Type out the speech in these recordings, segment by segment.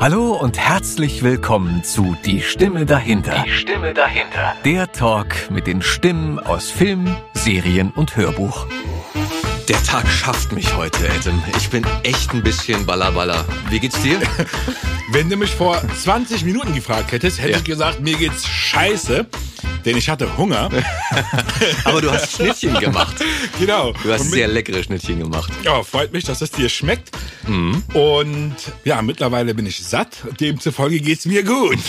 Hallo und herzlich willkommen zu Die Stimme dahinter. Die Stimme dahinter. Der Talk mit den Stimmen aus Film, Serien und Hörbuch. Der Tag schafft mich heute, Adam. Ich bin echt ein bisschen ballerballer. Wie geht's dir? Wenn du mich vor 20 Minuten gefragt hättest, hätte Ja. ich gesagt, mir geht's scheiße, denn ich hatte Hunger. Aber du hast Schnittchen gemacht. genau. Du hast mit- sehr leckere Schnittchen gemacht. ja, freut mich, dass es dir schmeckt. Mhm. Und ja, mittlerweile bin ich satt. Demzufolge geht's mir gut.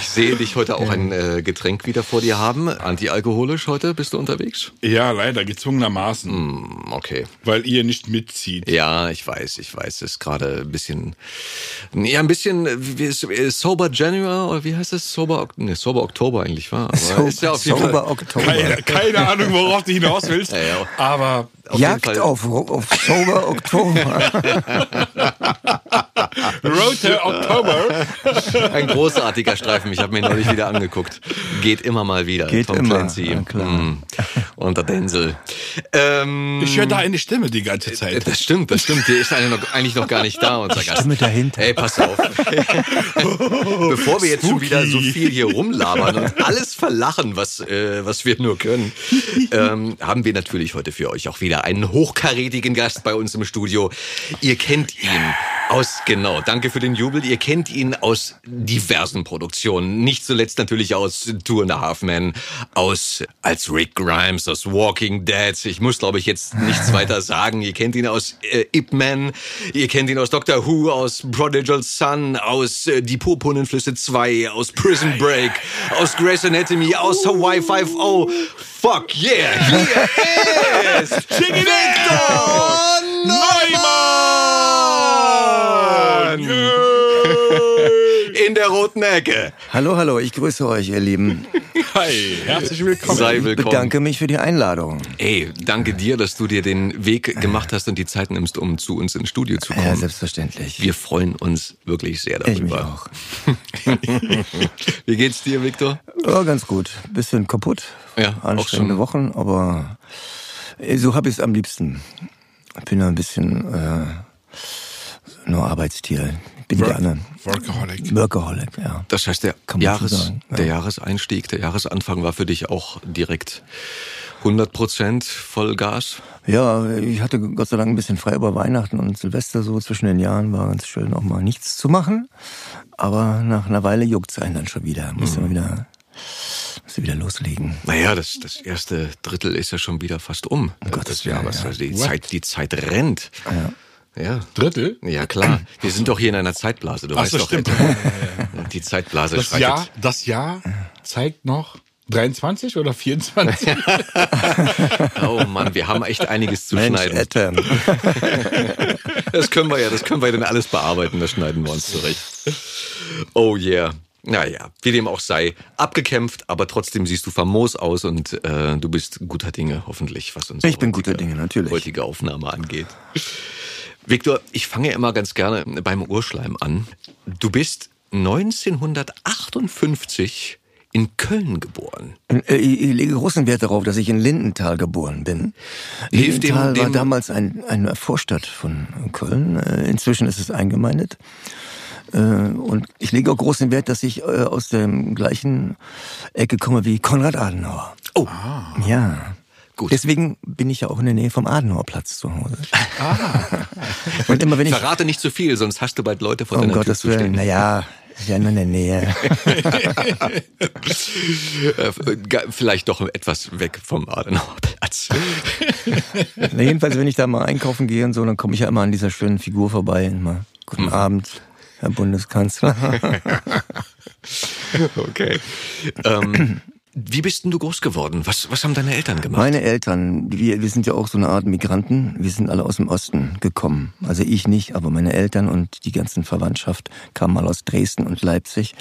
Ich sehe dich heute auch ein äh, Getränk wieder vor dir haben. Antialkoholisch heute bist du unterwegs? ja, leider, gezwungenermaßen, Hm, okay. weil ihr nicht mitzieht. Ja, ich weiß, ich weiß. Es ist gerade ein bisschen, ja, ein bisschen, äh, wie äh, Sober January, oder wie heißt es? Sober, nee, Sober Oktober eigentlich war. Aber So, ist ja auf jeden Sober Fall, Oktober. Keine, keine Ahnung, worauf du hinaus willst. Ja, ja. Aber auf jeden Jagd Fall- auf, auf Sober Oktober. Road to October. Ein großartiger Streifen. Ich habe mir neulich wieder angeguckt. Geht immer mal wieder. Geht Tom immer, Clancy. ja, klar. Mm. Und der Denzel. Ähm, Ich höre da eine Stimme die ganze Zeit. das stimmt, das stimmt. Der ist eigentlich noch, eigentlich noch gar nicht da, unser Gast. Stimme dahinter. Ey, pass auf. Bevor wir jetzt schon wieder so viel hier rumlabern und alles verlachen, was, äh, was wir nur können, ähm, haben wir natürlich heute für euch auch wieder einen hochkarätigen Gast bei uns im Studio. Ihr kennt ihn aus, genau, danke für den Jubel. Ihr kennt ihn aus diversen Produktionen. Nicht zuletzt natürlich aus Two and a Half Men, aus, als Rick Grimes, aus Walking Dead. Ich muss, glaube ich, jetzt nichts weiter sagen. Ihr kennt ihn aus äh, Ip Man. Ihr kennt ihn aus Doctor Who, aus Prodigal Son, aus äh, Die Purpurnenflüsse 2, aus Prison Break, aus Grey's Anatomy, aus Hawaii 5.0. Fuck yeah! Hier ist Victor Neumann! In der roten Ecke. Hallo, hallo, ich grüße euch, ihr Lieben. Hi, herzlich willkommen. Sei willkommen. Bedanke mich für die Einladung. Ey, danke dir, dass du dir den Weg gemacht hast und die Zeit nimmst, um zu uns ins Studio zu kommen. Ja, selbstverständlich. Wir freuen uns wirklich sehr ich mich darüber. auch. Wie geht's dir, Victor? Ja, ganz gut. Bisschen kaputt. Ja, auch Anstrengende schon. Wochen, aber äh, so habe ich es am liebsten. Ich bin ja ein bisschen äh, nur Arbeitstier. Bin Work- gerne Workaholic. Workaholic, ja. Das heißt, der, man so Jahres, sagen, ja. der Jahreseinstieg, der Jahresanfang war für dich auch direkt 100 Prozent Vollgas. Ja, ich hatte Gott sei Dank ein bisschen frei über Weihnachten und Silvester so zwischen den Jahren. War ganz schön, auch mal nichts zu machen. Aber nach einer Weile juckt's einen dann schon wieder. Musste Mhm. man wieder, musste wieder loslegen. Naja, das, das erste Drittel ist ja schon wieder fast um. Um Gottes Jahres. Willen, ja. Also die, Zeit, die Zeit rennt. Ja. Ja. Drittel? Ja, klar. Wir sind doch hier in einer Zeitblase. Du Ach weißt so, doch, stimmt. Die Zeitblase Das schreitet. Jahr, das Jahr zeigt noch 23 oder 24? Oh Mann, wir haben echt einiges zu Mensch, schneiden. Adam. Das können wir ja, das können wir dann alles bearbeiten, das schneiden wir uns zurecht. Oh yeah. Naja, wie dem auch sei, abgekämpft, aber trotzdem siehst du famos aus und äh, du bist guter Dinge, hoffentlich, was unsere Ich bin guter Dinge, natürlich. heutige Aufnahme angeht. Victor, ich fange immer ganz gerne beim Urschleim an. Du bist 1958 in Köln geboren. Äh, Ich lege großen Wert darauf, dass ich in Lindenthal geboren bin. Hilft dem- Lindenthal war dem- damals ein, eine Vorstadt von Köln. Äh, Inzwischen ist es eingemeindet. Äh, Und ich lege auch großen Wert, dass ich aus der gleichen Ecke komme wie Konrad Adenauer. Oh, Ja. Gut. Deswegen bin ich ja auch in der Nähe vom Adenauerplatz zu Hause. Und immer wenn ich, verrate nicht zu viel, sonst hast du bald Leute vor um deiner Tür Gottes zu stehen. naja, ja nur in der Nähe. Äh, Vielleicht doch etwas weg vom Adenauerplatz. Na, jedenfalls, wenn ich da mal einkaufen gehe und so, dann komme ich ja immer an dieser schönen Figur vorbei. und Immer, guten Hm. Abend, Herr Bundeskanzler. Okay. Ähm, wie bist denn du groß geworden? Was, was haben deine Eltern gemacht? Meine Eltern, wir, wir sind ja auch so eine Art Migranten. Wir sind alle aus dem Osten gekommen. Also ich nicht, aber meine Eltern und die ganzen Verwandtschaft kamen mal aus Dresden und Leipzig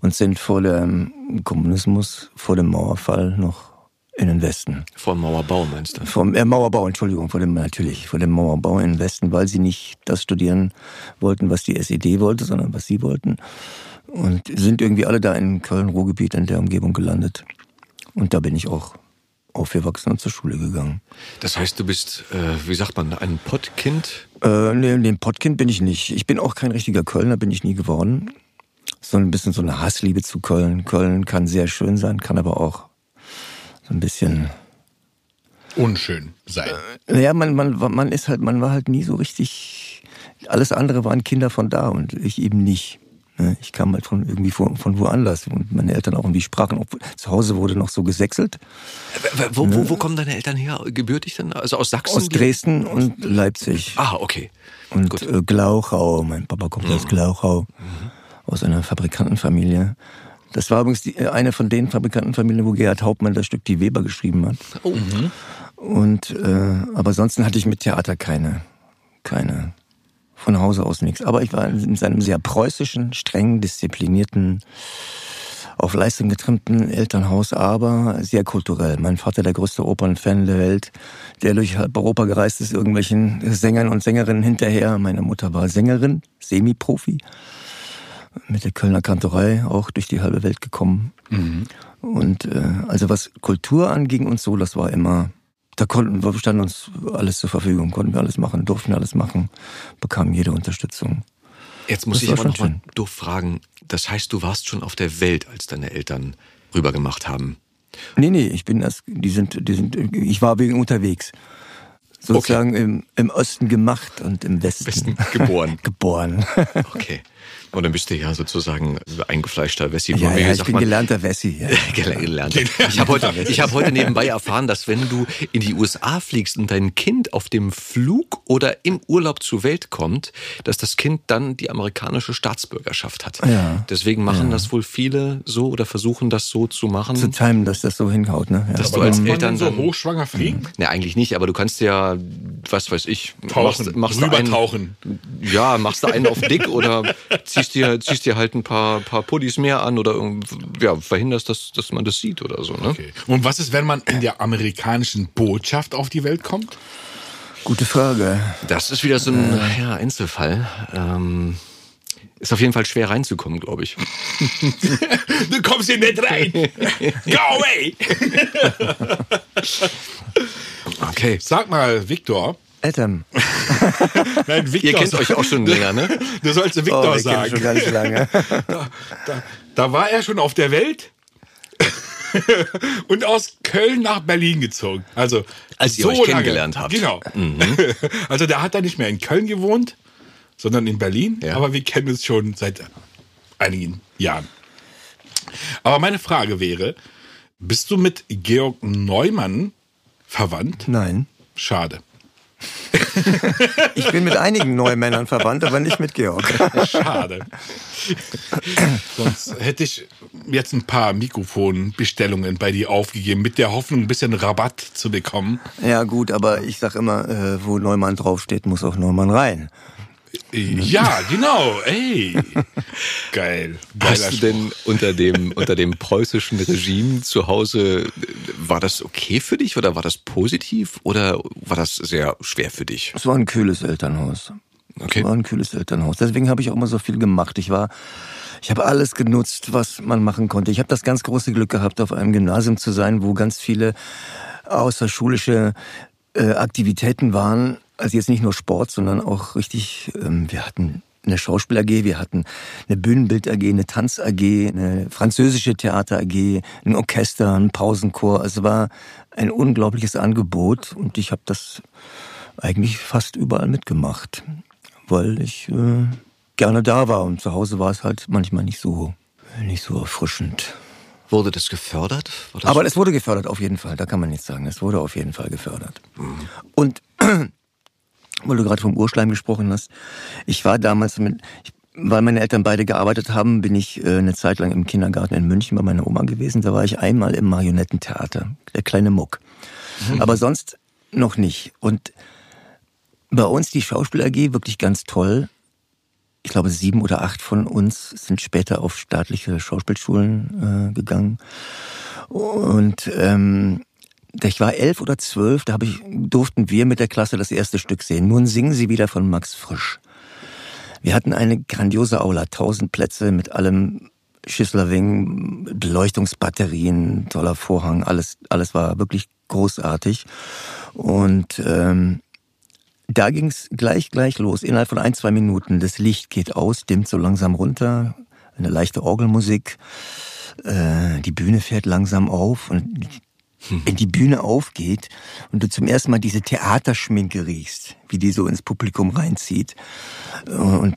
und sind vor dem Kommunismus, vor dem Mauerfall noch in den Westen. Vor dem Mauerbau, meinst du? Vom äh, Mauerbau, Entschuldigung, vor dem natürlich, vor dem Mauerbau in den Westen, weil sie nicht das studieren wollten, was die SED wollte, sondern was sie wollten. Und sind irgendwie alle da in Köln-Ruhrgebiet in der Umgebung gelandet. Und da bin ich auch aufgewachsen und zur Schule gegangen. Das heißt, du bist, äh, wie sagt man, ein Pottkind? Äh, nee, nee, Pottkind bin ich nicht. Ich bin auch kein richtiger Kölner, bin ich nie geworden. So ein bisschen so eine Hassliebe zu Köln. Köln kann sehr schön sein, kann aber auch so ein bisschen Unschön sein. Naja, man, man, man ist halt, man war halt nie so richtig. Alles andere waren Kinder von da und ich eben nicht. Ne, Ich kam halt von irgendwie von, von woanders und meine Eltern auch irgendwie sprachen. Auch, zu Hause wurde noch so gesächselt. Wo, wo, wo kommen deine Eltern her? Gebürtig dann? Also aus Sachsen? Aus Dresden und Leipzig. Ah, okay. Und Gut. äh, Glauchau. Mein Papa kommt aus Glauchau. Aus einer Fabrikantenfamilie. Das war übrigens die, äh, eine von den Fabrikantenfamilien, wo Gerhard Hauptmann das Stück Die Weber geschrieben hat. Oh. Und äh, aber ansonsten hatte ich mit Theater keine, keine von Hause aus nichts. Aber ich war in seinem sehr preußischen, streng disziplinierten, auf Leistung getrimmten Elternhaus, aber sehr kulturell. Mein Vater, der größte Opernfan der Welt, der durch halb Europa gereist ist, irgendwelchen Sängern und Sängerinnen hinterher. Meine Mutter war Sängerin, Semi-Profi, mit der Kölner Kantorei auch durch die halbe Welt gekommen. Und äh, also was Kultur anging und so, das war immer, da konnten wir standen uns alles zur Verfügung, konnten wir alles machen, durften alles machen, bekamen jede Unterstützung. Jetzt muss Das ich aber noch mal schön. doof fragen. Das heißt, du warst schon auf der Welt, als deine Eltern rübergemacht haben. Nee, nee, ich bin erst, die sind, die sind, ich war wegen unterwegs. Sozusagen im, im Osten gemacht und im Westen, Westen geboren. geboren. Okay. Und dann bist du ja sozusagen eingefleischter Wessi. ja, ja, ich bin man? gelernter Wessi. Ja. Gel- gelernt. Ich habe heute, ich habe heute nebenbei erfahren, dass wenn du in die USA fliegst und dein Kind auf dem Flug oder im Urlaub zur Welt kommt, dass das Kind dann die amerikanische Staatsbürgerschaft hat. Ja. Deswegen machen das wohl viele so oder versuchen das so zu machen. Zu timen, dass das so hinhaut, ne? Ja. Dass du Aber als darf man Eltern so hochschwanger fliegen? Ne, eigentlich nicht, aber du kannst ja, was weiß ich, Tauchen, machst, machst du einen, rübertauchen. ja, machst du einen auf dick oder ziehst dir, ziehst dir halt ein paar, paar Pullis mehr an oder irgend- ja, verhinderst, dass, dass man das sieht oder so, ne? Okay. Und was ist, wenn man in der amerikanischen Botschaft auf die Welt kommt? Gute Frage. Das ist wieder so ein ja, Einzelfall. Ähm, ist auf jeden Fall schwer reinzukommen, glaube ich. Du kommst hier nicht rein. Go away. Okay. Sag mal, Victor. Eltern. Nein, Victor. Ihr kennt euch auch schon länger, ne? Du sollst Victor Oh, wir kennen schon sagen. ganz lange. Da, da war er schon auf der Welt und aus Köln nach Berlin gezogen. Also Als ihr so euch lange. kennengelernt habt. Genau. Also der hat da nicht mehr in Köln gewohnt, sondern in Berlin. Ja. Aber wir kennen uns schon seit einigen Jahren. Aber meine Frage wäre, bist du mit Georg Neumann verwandt? Nein. Schade. Ich bin mit einigen Neumännern verwandt, aber nicht mit Georg. Schade. Sonst hätte ich jetzt ein paar Mikrofonbestellungen bei dir aufgegeben, mit der Hoffnung, ein bisschen Rabatt zu bekommen. Ja, gut, aber ich sag immer, äh, wo Neumann draufsteht, muss auch Neumann rein. Ja, genau. Ey. Geil. Geiler Hast du denn unter dem, unter dem preußischen Regime zu Hause, war das okay für dich oder war das positiv oder war das sehr schwer für dich? Es war ein kühles Elternhaus. Okay. Es war ein kühles Elternhaus. Deswegen habe ich auch immer so viel gemacht. Ich war, ich habe alles genutzt, was man machen konnte. Ich habe das ganz große Glück gehabt, auf einem Gymnasium zu sein, wo ganz viele außerschulische äh, Aktivitäten waren. Also jetzt nicht nur Sport, sondern auch richtig, ähm, wir hatten eine Schauspiel AG, wir hatten eine Bühnenbild AG, eine Tanz AG, eine französische Theater AG, ein Orchester, ein Pausenchor. Also es war ein unglaubliches Angebot und ich habe das eigentlich fast überall mitgemacht, weil ich äh, gerne da war und zu Hause war es halt manchmal nicht so nicht so erfrischend. Wurde das gefördert? Das Aber es wurde gefördert, auf jeden Fall. Da kann man nichts sagen. Es wurde auf jeden Fall gefördert. Und weil du gerade vom Urschleim gesprochen hast, ich war damals mit, ich, weil meine Eltern beide gearbeitet haben, bin ich äh, eine Zeit lang im Kindergarten in München bei meiner Oma gewesen. Da war ich einmal im Marionettentheater, der kleine Muck. Aber sonst noch nicht. Und bei uns die Schauspiel AG wirklich ganz toll. Ich glaube, sieben oder acht von uns sind später auf staatliche Schauspielschulen äh, gegangen. Und ähm, ich war elf oder zwölf, da hab ich, durften wir mit der Klasse das erste Stück sehen. Nun singen sie wieder von Max Frisch. Wir hatten eine grandiose Aula, tausend Plätze mit allem Schisslerwing, Beleuchtungsbatterien, toller Vorhang, alles, alles war wirklich großartig. Und ähm, da ging es gleich, gleich los. Innerhalb von ein, zwei Minuten. Das Licht geht aus, dimmt so langsam runter. Eine leichte Orgelmusik. Äh, die Bühne fährt langsam auf. Und wenn die Bühne aufgeht und du zum ersten Mal diese Theaterschminke riechst, wie die so ins Publikum reinzieht und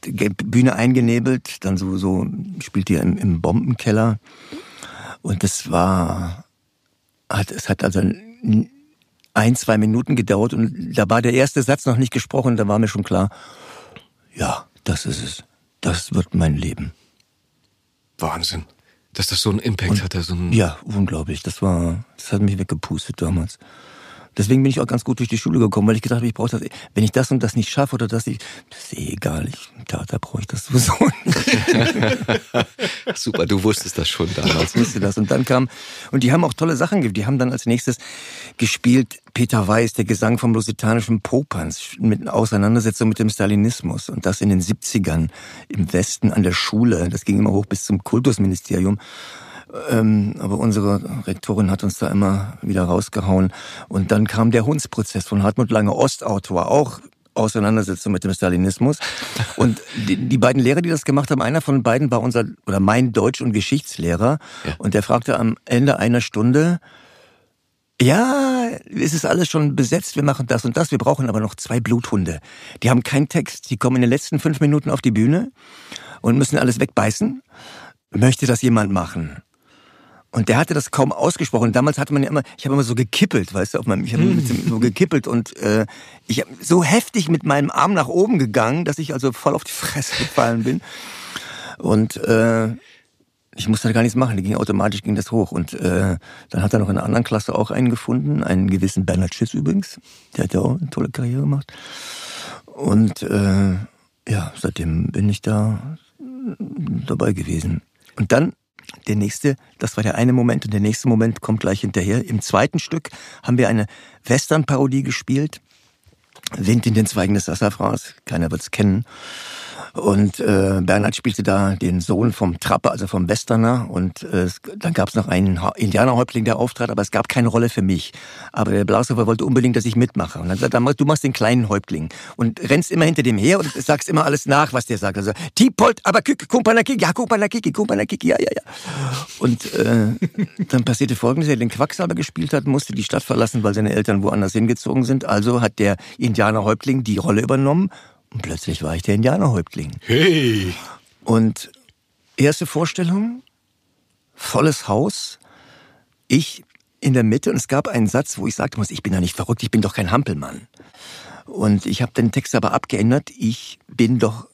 Bühne eingenebelt, dann so, spielt die im, im Bombenkeller und das war, hat, es hat also ein, zwei Minuten gedauert und da war der erste Satz noch nicht gesprochen, da war mir schon klar, ja, das ist es. Das wird mein Leben. Wahnsinn. Dass das so einen Impact und, hatte. So einen ja, unglaublich. Das war, das hat mich weggepustet damals. Deswegen bin ich auch ganz gut durch die Schule gekommen, weil ich gedacht habe, ich brauche das, wenn ich das und das nicht schaffe oder das nicht, das ist eh egal, ich, da, da brauche ich das sowieso Super, du wusstest das schon damals. Ich wusste das. Und dann kam, und die haben auch tolle Sachen gegeben, die haben dann als nächstes gespielt Peter Weiß, der Gesang vom lusitanischen Popanz, mit Auseinandersetzung mit dem Stalinismus. Und das in den 70ern im Westen an der Schule, das ging immer hoch bis zum Kultusministerium ähm, aber unsere Rektorin hat uns da immer wieder rausgehauen. Und dann kam der Hundsprozess von Hartmut Lange, Ostautor, auch Auseinandersetzung mit dem Stalinismus. Und die, die, beiden Lehrer, die das gemacht haben, einer von beiden war unser oder mein Deutsch- und Geschichtslehrer. Ja. Und der fragte am Ende einer Stunde, ja, es ist alles schon besetzt, wir machen das und das, wir brauchen aber noch zwei Bluthunde. Die haben keinen Text, die kommen in den letzten fünf Minuten auf die Bühne und müssen alles wegbeißen. Möchte das jemand machen? Und der hatte das kaum ausgesprochen. Damals hatte man ja immer, ich habe immer so gekippelt, weißt du, auf meinem, ich habe mm. so gekippelt und äh, ich habe so heftig mit meinem Arm nach oben gegangen, dass ich also voll auf die Fresse gefallen bin. Und äh, ich musste da gar nichts machen, die ging automatisch ging das hoch. Und äh, dann hat er noch in einer anderen Klasse auch einen gefunden, einen gewissen Bernhard Schiss übrigens. Der hat ja auch eine tolle Karriere gemacht. Und äh, ja, seitdem bin ich da dabei gewesen. Und dann der nächste, das war der eine Moment und der nächste Moment kommt gleich hinterher. Im zweiten Stück haben wir eine Western-Parodie gespielt. Wind in den Zweigen des Sassafrans, keiner wird's kennen. Und äh, Bernhard spielte da den Sohn vom Trapper, also vom Westerner. Und äh, dann gab es noch einen Indianerhäuptling, der auftrat, aber es gab keine Rolle für mich. Aber der Blaushofer wollte unbedingt, dass ich mitmache. Und dann sagt er, du machst den kleinen Häuptling und rennst immer hinter dem her und sagst immer alles nach, was der sagt. Also Tipolt, aber Kumpanakiki, ja Kumpanakiki, Kumpanakiki, ja, ja, ja. Und äh, dann passierte Folgendes, er den Quacksalber gespielt hat, musste die Stadt verlassen, weil seine Eltern woanders hingezogen sind. Also hat der Indianerhäuptling die Rolle übernommen und plötzlich war ich der Indianerhäuptling. Hey! Und erste Vorstellung, volles Haus, ich in der Mitte und es gab einen Satz, wo ich sagte muss, ich bin ja nicht verrückt, ich bin doch kein Hampelmann. Und ich habe den Text aber abgeändert, ich bin doch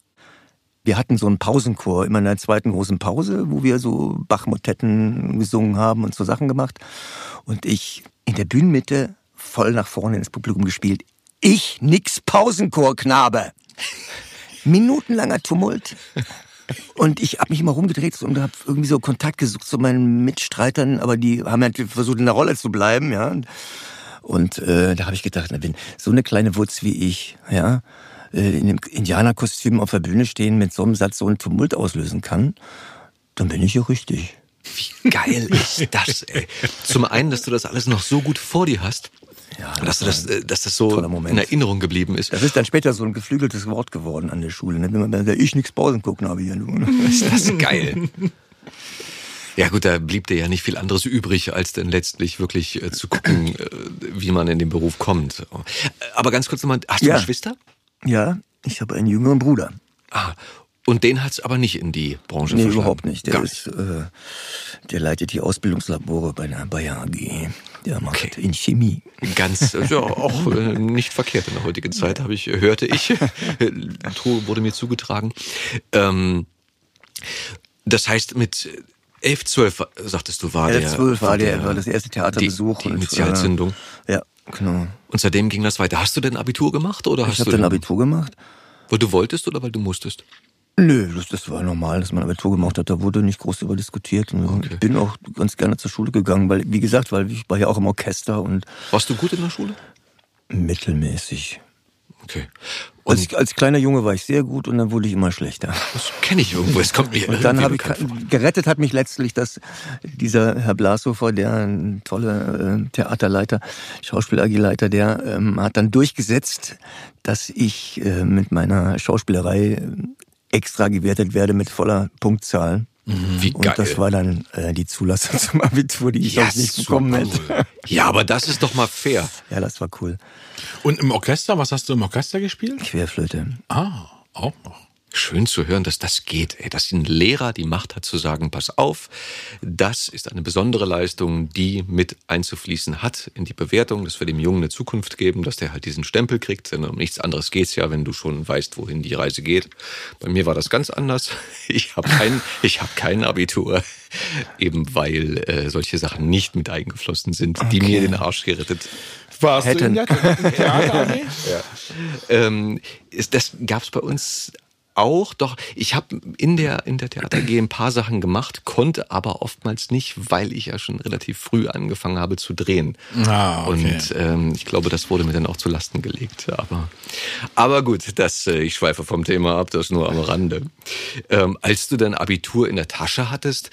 wir hatten so einen Pausenchor immer in der zweiten großen Pause, wo wir so Bachmotetten gesungen haben und so Sachen gemacht. Und ich in der Bühnenmitte voll nach vorne ins Publikum gespielt. Ich nix Pausenchor, Knabe. Minutenlanger Tumult. Und ich habe mich immer rumgedreht und habe irgendwie so Kontakt gesucht zu meinen Mitstreitern, aber die haben halt versucht, in der Rolle zu bleiben, ja. Und äh, da habe ich gedacht, wenn so eine kleine Wutz wie ich, ja, äh, in einem Indianerkostüm auf der Bühne stehen, mit so einem Satz so einen Tumult auslösen kann, dann bin ich ja richtig. Wie geil ist das, ey. Zum einen, dass du das alles noch so gut vor dir hast. Ja, dass, das, äh, dass das so in Erinnerung geblieben ist. Das ist dann später so ein geflügeltes Wort geworden an der Schule. Ne? Wenn man dann ich nichts Pausen gucken habe hier. Ist das geil. Ja gut, da blieb dir ja nicht viel anderes übrig, als denn letztlich wirklich äh, zu gucken, äh, wie man in den Beruf kommt. Aber ganz kurz nochmal, hast du ja. Geschwister? Ja, ich habe einen jüngeren Bruder. Ah, und den hat es aber nicht in die Branche Nee, verschlagen. überhaupt nicht. Der, ist, äh, der leitet die Ausbildungslabore bei der Bayer AG. Der macht okay. in Chemie. Ganz, ja, auch äh, nicht verkehrt in der heutigen Zeit, habe ich, hörte ich, wurde mir zugetragen. Ähm, das heißt, mit 11, 12, sagtest du, war 11, der... 12 war, der, war das erste Theaterbesuch. Die, die Initialzündung. Äh, ja, genau. Und seitdem ging das weiter. Hast du denn Abitur gemacht? oder Ich hast habe dann Abitur gemacht. Weil du wolltest oder weil du musstest? Nö, das, das war normal, dass man Abitur gemacht hat. Da wurde nicht groß über diskutiert. Okay. Ich bin auch ganz gerne zur Schule gegangen, weil, wie gesagt, weil ich war ja auch im Orchester und. Warst du gut in der Schule? Mittelmäßig. Okay. Als, als kleiner Junge war ich sehr gut und dann wurde ich immer schlechter. Das kenne ich irgendwo. Es kommt mir Und dann habe ich gerettet hat mich letztlich, dass dieser Herr Blashofer, der ein toller äh, Theaterleiter, Schauspiel-AG-Leiter, der ähm, hat dann durchgesetzt, dass ich äh, mit meiner Schauspielerei extra gewertet werde mit voller Punktzahl. Wie Und geil. das war dann äh, die Zulassung zum Abitur, die ich Ja, sonst nicht bekommen cool. hätte. Ja, aber das ist doch mal fair. Ja, das war cool. Und im Orchester, was hast du im Orchester gespielt? Querflöte. Ah, auch noch. Schön zu hören, dass das geht, ey, dass ein Lehrer die Macht hat zu sagen, pass auf, das ist eine besondere Leistung, die mit einzufließen hat in die Bewertung, dass wir dem Jungen eine Zukunft geben, dass der halt diesen Stempel kriegt, denn um nichts anderes geht's ja, wenn du schon weißt, wohin die Reise geht. Bei mir war das ganz anders. Ich habe kein, ich habe kein Abitur, eben weil äh, solche Sachen nicht mit eingeflossen sind, die mir den Arsch gerettet Warst Hätten. du in der Theater AG? ähm, ist, das gab's bei uns auch, doch ich habe in der in der Theater AG ein paar Sachen gemacht, konnte aber oftmals nicht, weil ich ja schon relativ früh angefangen habe zu drehen. Ah, okay. Und ähm, ich glaube, das wurde mir dann auch zu Lasten gelegt. Aber aber gut, das äh, ich schweife vom Thema ab, das nur am Rande. Ähm, als du dein Abitur in der Tasche hattest,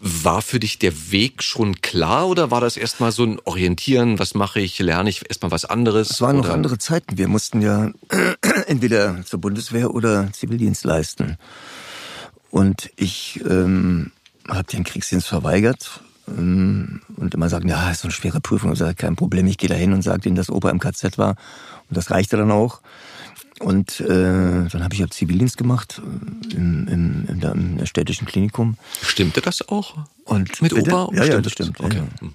war für dich der Weg schon klar oder war das erstmal so ein Orientieren, was mache ich, lerne ich erstmal was anderes? Es waren noch oder? andere Zeiten. Wir mussten ja entweder zur Bundeswehr oder Zivildienst leisten. Und ich ähm, habe den Kriegsdienst verweigert ähm, und immer sagen, ja, ist so eine schwere Prüfung. Ich sage, kein Problem, ich gehe da hin und sage denen, dass Opa im KZ war. Und das reichte dann auch. Und äh, dann habe ich ja Zivildienst gemacht im, im, in, der, im städtischen Klinikum. Stimmte das auch? Und Mit bitte? Opa? Ja, ja, Stimmt das stimmt. Okay. Ja.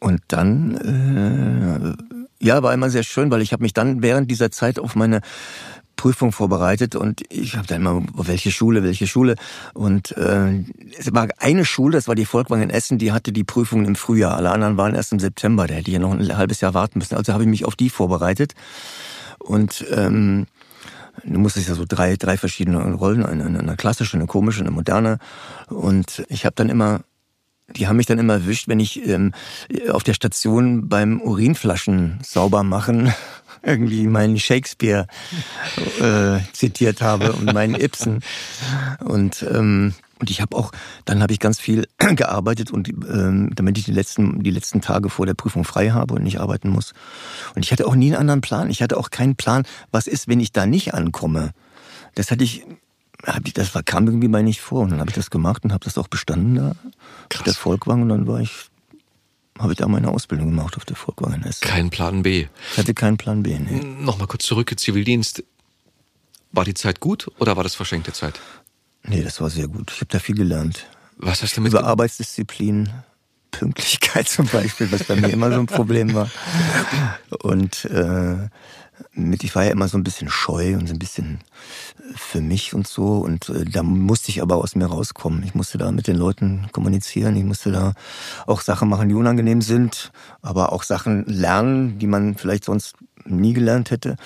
Und dann, äh, ja, war immer sehr schön, weil ich habe mich dann während dieser Zeit auf meine Prüfung vorbereitet und ich habe dann immer, welche Schule, welche Schule. Und äh, es war eine Schule, das war die Volkwang in Essen, die hatte die Prüfungen im Frühjahr. Alle anderen waren erst im September, da hätte ich ja noch ein halbes Jahr warten müssen. Also habe ich mich auf die vorbereitet. Und ähm, du musstest ja so drei, drei verschiedene Rollen, eine, eine, klassische, eine komische, eine moderne. Und ich habe dann immer die haben mich dann immer erwischt, wenn ich ähm, auf der Station beim Urinflaschen sauber machen irgendwie meinen Shakespeare äh, zitiert habe und meinen Ibsen. Und ähm, und ich habe auch, dann habe ich ganz viel gearbeitet und ähm, damit ich die letzten die letzten Tage vor der Prüfung frei habe und nicht arbeiten muss. Und ich hatte auch nie einen anderen Plan. Ich hatte auch keinen Plan, was ist, wenn ich da nicht ankomme. Das hatte ich hab ich, das war, kam irgendwie mal nicht vor. Und dann habe ich das gemacht und habe das auch bestanden da auf der Volkwang. Und dann war ich, habe ich da meine Ausbildung gemacht auf der Volkwang in Essen. Kein Plan B. Ich hatte keinen Plan B. Nee. Nochmal kurz zurück, Zivildienst. War die Zeit gut oder war das verschenkte Zeit? Nee, das war sehr gut. Ich habe da viel gelernt. Was hast du mit Über Arbeitsdisziplin, Pünktlichkeit zum Beispiel, was bei mir immer so ein Problem war. Und äh, mit, ich war ja immer so ein bisschen scheu und so ein bisschen für mich und so. Und äh, da musste ich aber aus mir rauskommen. Ich musste da mit den Leuten kommunizieren. Ich musste da auch Sachen machen, die unangenehm sind, aber auch Sachen lernen, die man vielleicht sonst nie gelernt hätte.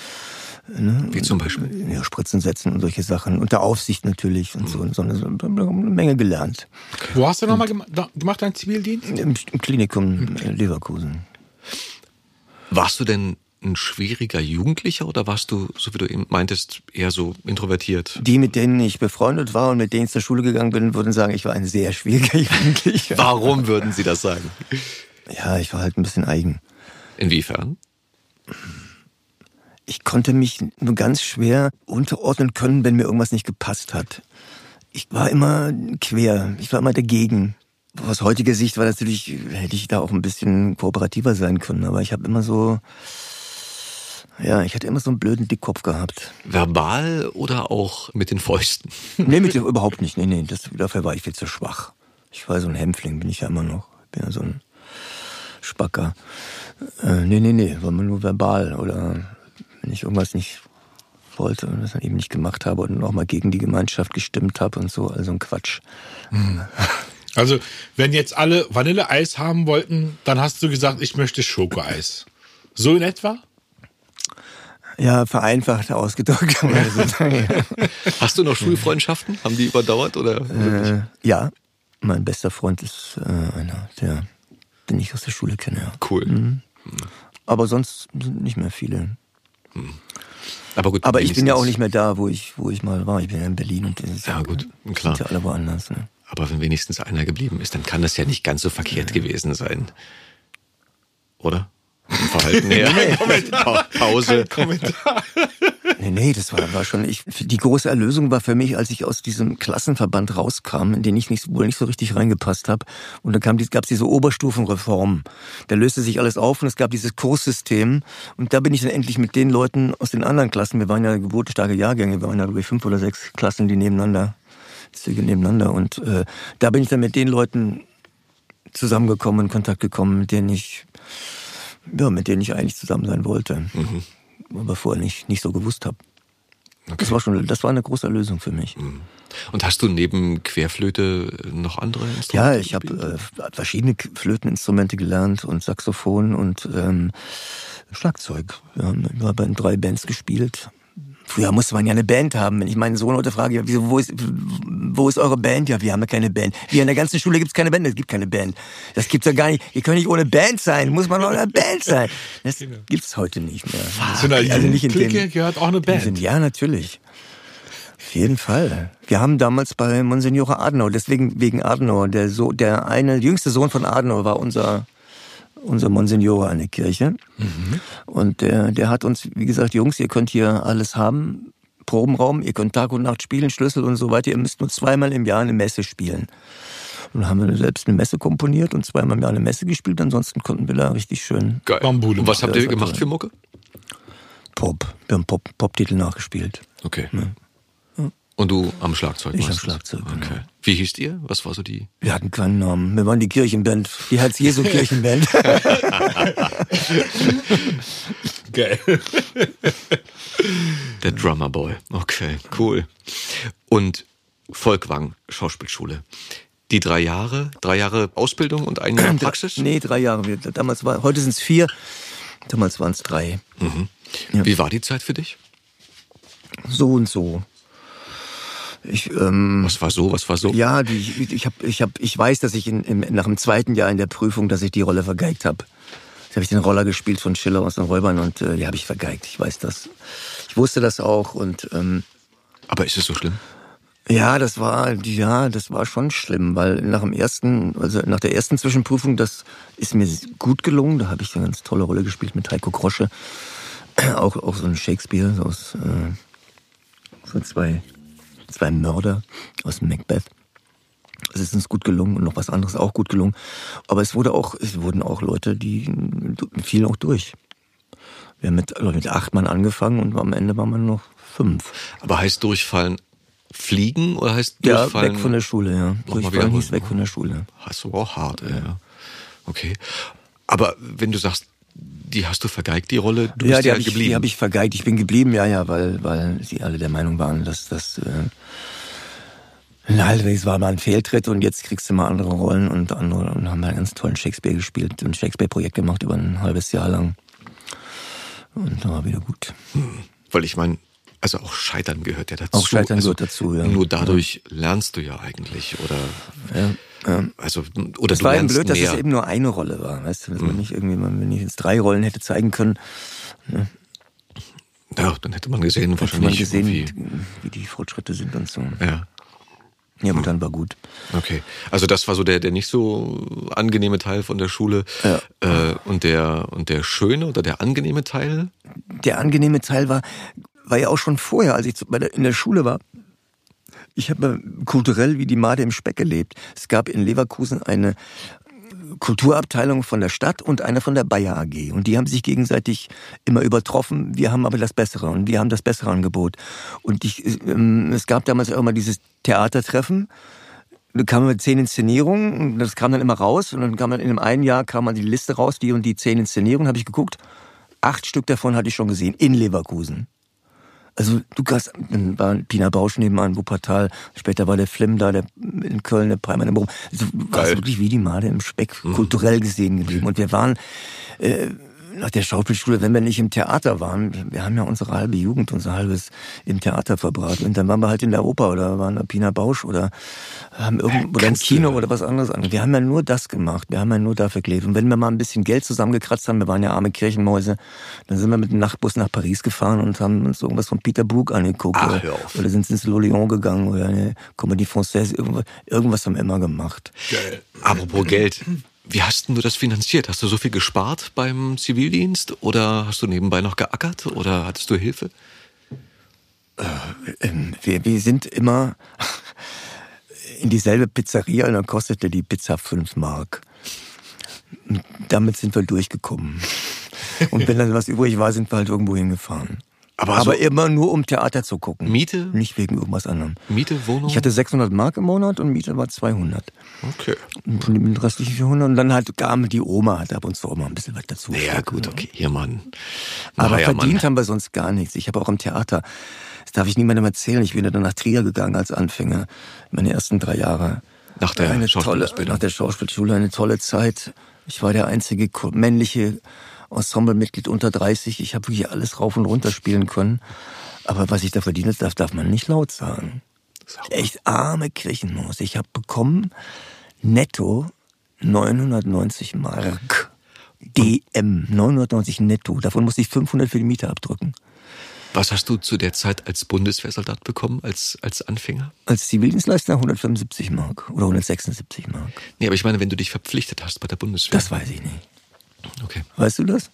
Ne? Wie zum Beispiel? Ja, Spritzen setzen und solche Sachen. Unter Aufsicht natürlich und so. Und so eine, Menge gelernt. Wo hast du nochmal gemacht, deinen Zivildienst? Im, im Klinikum äh, Leverkusen. Warst du denn ein schwieriger Jugendlicher oder warst du, so wie du eben meintest, eher so introvertiert? Die, mit denen ich befreundet war und mit denen ich zur Schule gegangen bin, würden sagen, ich war ein sehr schwieriger Jugendlicher. Warum würden sie das sagen? Ja, ich war halt ein bisschen eigen. Inwiefern? Ich konnte mich nur ganz schwer unterordnen können, wenn mir irgendwas nicht gepasst hat. Ich war immer quer, ich war immer dagegen. Aus heutiger Sicht war natürlich, hätte ich da auch ein bisschen kooperativer sein können, aber ich habe immer so, ja, ich hatte immer so einen blöden Dickkopf gehabt. Verbal oder auch mit den Fäusten? Nee, mit überhaupt nicht. Nee, nee, das, dafür war ich viel zu schwach. Ich war so ein Hämpfling, bin ich ja immer noch. Ich bin ja so ein Spacker. Äh, nee, nee, nee, war nur verbal. Oder wenn ich irgendwas nicht wollte und das dann eben nicht gemacht habe und auch mal gegen die Gemeinschaft gestimmt habe und so, also ein Quatsch. Also, wenn jetzt alle Vanilleeis haben wollten, dann hast du gesagt, ich möchte Schokoeis. So in etwa? Ja, vereinfacht ausgedrückt. Hast du noch Schulfreundschaften? Haben die überdauert oder? ja. äh, ja, mein bester Freund ist äh, einer, der, den ich aus der Schule kenne, ja. Cool. Aber sonst sind nicht mehr viele. Aber gut, Aber ich bin ja auch nicht mehr da, wo ich, wo ich mal war. Ich bin ja in Berlin und das ist Ja, gut, klar. Sind ja alle woanders. Ne? Aber wenn wenigstens einer geblieben ist, dann kann das ja nicht ganz so verkehrt gewesen sein. Oder? Vom Verhalten her. Pa Pause. Nee, nee, das war, war schon, ich, die große Erlösung war für mich, als ich aus diesem Klassenverband rauskam, in den ich nicht, wohl nicht so richtig reingepasst habe. Und dann kam, gab es diese Oberstufenreform. Da löste sich alles auf und es gab dieses Kurssystem. Und da bin ich dann endlich mit den Leuten aus den anderen Klassen, wir waren ja geburtenstarke Jahrgänge, wir waren ja glaube ich fünf oder sechs Klassen, die nebeneinander, Züge nebeneinander. Und äh, da bin ich dann mit den Leuten zusammengekommen, in Kontakt gekommen, mit denen ich, ja, mit denen ich eigentlich zusammen sein wollte. Aber vorher nicht, nicht so gewusst habe. Das war schon, das war eine große Erlösung für mich. Und hast du neben Querflöte noch andere Instrumente? Ja, ich habe äh, verschiedene Flöteninstrumente gelernt und Saxophon und ähm, Schlagzeug. Wir haben immer bei drei Bands gespielt. Früher musste man ja eine Band haben. Wenn ich meinen Sohn heute frage, ja, wieso, wo, ist, wo ist eure Band? Ja, wir haben ja keine Band. Wir in der ganzen Schule gibt's keine Band. Es gibt keine Band. Das gibt's ja gar nicht. Ihr könnt nicht ohne Band sein. Muss man eine Band sein. Das gibt's heute nicht mehr. Zu einer Also nicht in dem- Clique gehört auch eine Band. Ja, natürlich. Auf jeden Fall. Wir haben damals bei Monsignore Adenauer, deswegen wegen Adenauer, der so, der eine jüngste Sohn von Adenauer war unser unser Monsignore an der Kirche. Und der, der hat uns, wie gesagt, Jungs, ihr könnt hier alles haben, Probenraum, ihr könnt Tag und Nacht spielen, Schlüssel und so weiter. Ihr müsst nur zweimal im Jahr eine Messe spielen. Und dann haben wir selbst eine Messe komponiert und zweimal im Jahr eine Messe gespielt. Ansonsten konnten wir da richtig schön Geil. Bambule Und was habt ihr Ja, gemacht für Mucke? Pop. Wir haben Pop, Pop-Titel nachgespielt. Okay. Und du am Schlagzeug? Ich am? Schlagzeug, genau. Okay. Wie hießt ihr? Was war so die? Wir hatten keinen Namen. Wir waren die Kirchenband, die Herz-Jesu-Kirchenband. Geil. Der Drummer Boy. Okay, cool. Und Volkwang, Schauspielschule. Die drei Jahre, drei Jahre Ausbildung und ein Jahr Praxis? nee, drei Jahre. Damals war, heute sind es vier. Damals waren es drei. Wie war die Zeit für dich? So und so. Ich, ähm, Was war so, was war so? ja, die, ich, ich, hab, ich, hab, ich weiß, dass ich in, im, nach dem zweiten Jahr in der Prüfung, dass ich die Rolle vergeigt habe. Da habe ich den Roller gespielt von Schiller aus den Räubern und äh, die habe ich vergeigt. Ich weiß das. Ich wusste das auch und ähm, Aber ist es so schlimm? Ja, das war, ja, das war schon schlimm, weil nach dem ersten, also nach der ersten Zwischenprüfung, das ist mir gut gelungen. Da habe ich eine ganz tolle Rolle gespielt mit Heiko Krosche. Auch, auch so ein Shakespeare so aus, äh, so zwei, zwei Mörder aus dem Macbeth. Es ist uns gut gelungen und noch was anderes auch gut gelungen. Aber es wurde auch, es wurden auch Leute, die fielen auch durch. Wir haben mit, mit acht Mann angefangen und am Ende waren wir noch fünf. Aber heißt durchfallen fliegen oder heißt Ja, durchfallen? weg von der Schule, ja. Durchfallen hieß weg von der Schule. Hast du auch hart, ey, ja. Okay. Aber wenn du sagst, die hast du vergeigt, die Rolle, du ja, bist die ja habe ich, geblieben. die hab ich vergeigt. Ich bin geblieben, ja, ja, weil, weil sie alle der Meinung waren, dass das äh, das war mal ein Fehltritt und jetzt kriegst du mal andere Rollen und andere und haben einen ganz tollen Shakespeare gespielt, ein Shakespeare-Projekt gemacht über ein halbes Jahr lang. Und dann war wieder gut. Weil ich meine, also auch Scheitern gehört ja dazu. Auch Scheitern also gehört dazu, ja. Nur dadurch lernst du ja eigentlich, oder? Also, oder Es war eben blöd, dass mehr. es eben nur eine Rolle war, weißt du, dass man nicht irgendwie, wenn ich jetzt drei Rollen hätte zeigen können, ja, dann hätte man gesehen, hätte man wahrscheinlich. gesehen, irgendwie- wie die Fortschritte sind und so. Ja, Ja, aber dann war gut. okay. Also das war so der, der nicht so angenehme Teil von der Schule. Ja. Äh, und der und der schöne oder der angenehme Teil? der angenehme Teil war, war ja auch schon vorher, als ich in der Schule war. Ich habe kulturell wie die Made im Speck gelebt. Es gab in Leverkusen eine Kulturabteilung von der Stadt und eine von der Bayer AG. Und die haben sich gegenseitig immer übertroffen. Wir haben aber das Bessere und wir haben das bessere Angebot. Und ich, ähm, es gab damals auch immer dieses Theatertreffen. Da kam man mit zehn Inszenierungen und das kam dann immer raus. Und dann kam dann in einem Jahr kam man die Liste raus, die und die zehn Inszenierungen, habe ich geguckt. Acht Stück davon hatte ich schon gesehen, in Leverkusen. Also du hast, dann war Pina Bausch nebenan, Wuppertal, später war der Flim da, der in Köln, der Preimann im Bochum. Also du warst wirklich wie die Made im Speck kulturell gesehen geblieben. Und wir waren äh, nach der Schauspielschule, wenn wir nicht im Theater waren, wir haben ja unsere halbe Jugend, unser halbes im Theater verbracht. Und dann waren wir halt in der Oper oder waren da Pina Bausch oder haben irgendwo oder im Kino oder was anderes an. Wir haben ja nur das gemacht. Wir haben ja nur dafür gelebt. Und wenn wir mal ein bisschen Geld zusammengekratzt haben, wir waren ja arme Kirchenmäuse, dann sind wir mit dem Nachtbus nach Paris gefahren und haben uns irgendwas von Peter Brook angeguckt. Ach, oder, oder sind ins Lorient gegangen oder eine Comédie Française. Irgendwas, irgendwas haben wir immer gemacht. Geil. Apropos Geld. Wie hast du das finanziert? Hast du so viel gespart beim Zivildienst oder hast du nebenbei noch geackert oder hattest du Hilfe? Ähm, wir, wir sind immer in dieselbe Pizzeria und dann kostete die Pizza 5 Mark. Und damit sind wir durchgekommen. Und wenn dann was übrig war, sind wir halt irgendwo hingefahren. Aber Aber so- immer nur, um Theater zu gucken. Miete? Nicht wegen irgendwas anderem. Miete, Wohnung? Ich hatte 600 Mark im Monat und Miete war 200. okay. Und von den restlichen 400. Und dann halt kam die Oma, hat ab und zu auch mal ein bisschen was dazu. Ja, gut, okay. Hier, Mann. Aber Naja, verdient Mann. haben wir sonst gar nichts. Ich habe auch im Theater, das darf ich niemandem erzählen, ich bin ja dann nach Trier gegangen als Anfänger, meine ersten drei Jahre. Nach der eine tolle. Nach der Schauspielschule eine tolle Zeit. Ich war der einzige männliche Ensemblemitglied unter 30. Ich habe wirklich alles rauf und runter spielen können. Aber was ich da verdient habe, darf, darf man nicht laut sagen. Echt arme Kirchenmaus. Ich habe bekommen netto 990 Mark. DM, 990 netto. Davon musste ich 500 für die Miete abdrücken. Was hast du zu der Zeit als Bundeswehrsoldat bekommen, als, als Anfänger? Als Zivildienstleister 175 Mark oder 176 Mark. Nee, aber ich meine, wenn du dich verpflichtet hast bei der Bundeswehr. Das weiß ich nicht. Okay. Weißt du das?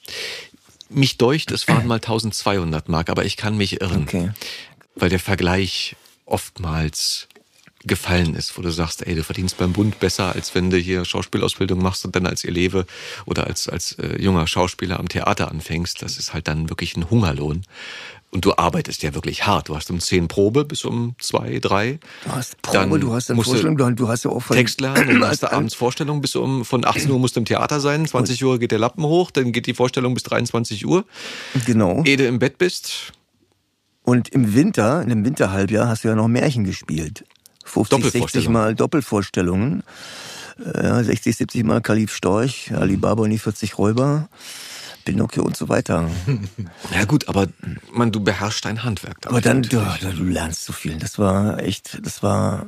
Mich deucht, es waren mal 1200 Mark, aber ich kann mich irren. Okay. Weil der Vergleich oftmals gefallen ist, wo du sagst, ey, du verdienst beim Bund besser, als wenn du hier Schauspielausbildung machst und dann als Eleve oder als, als äh, junger Schauspieler am Theater anfängst. Das ist halt dann wirklich ein Hungerlohn. Und du arbeitest ja wirklich hart. Du hast um 10 Probe bis um 2, 3. Du hast Probe, Dann du hast eine musst du Vorstellung, du, du hast ja auch von Text lernen, dann hast du Als- abends Vorstellung bis um, von 18 Uhr musst du im Theater sein, 20 Uhr geht der Lappen hoch, dann geht die Vorstellung bis 23 Uhr. Genau. Ehe du im Bett bist, Und im Winter, in dem Winterhalbjahr, hast du ja noch Märchen gespielt. 50, 60 Doppelvorstellungen. Mal Doppelvorstellungen. Äh, 60, 70 Mal Kalif Storch, Alibaba und die 40 Räuber, Pinocchio und so weiter. ja gut, aber man, du beherrschst dein Handwerk. Aber dann, du, du lernst so viel. Das war echt, das war,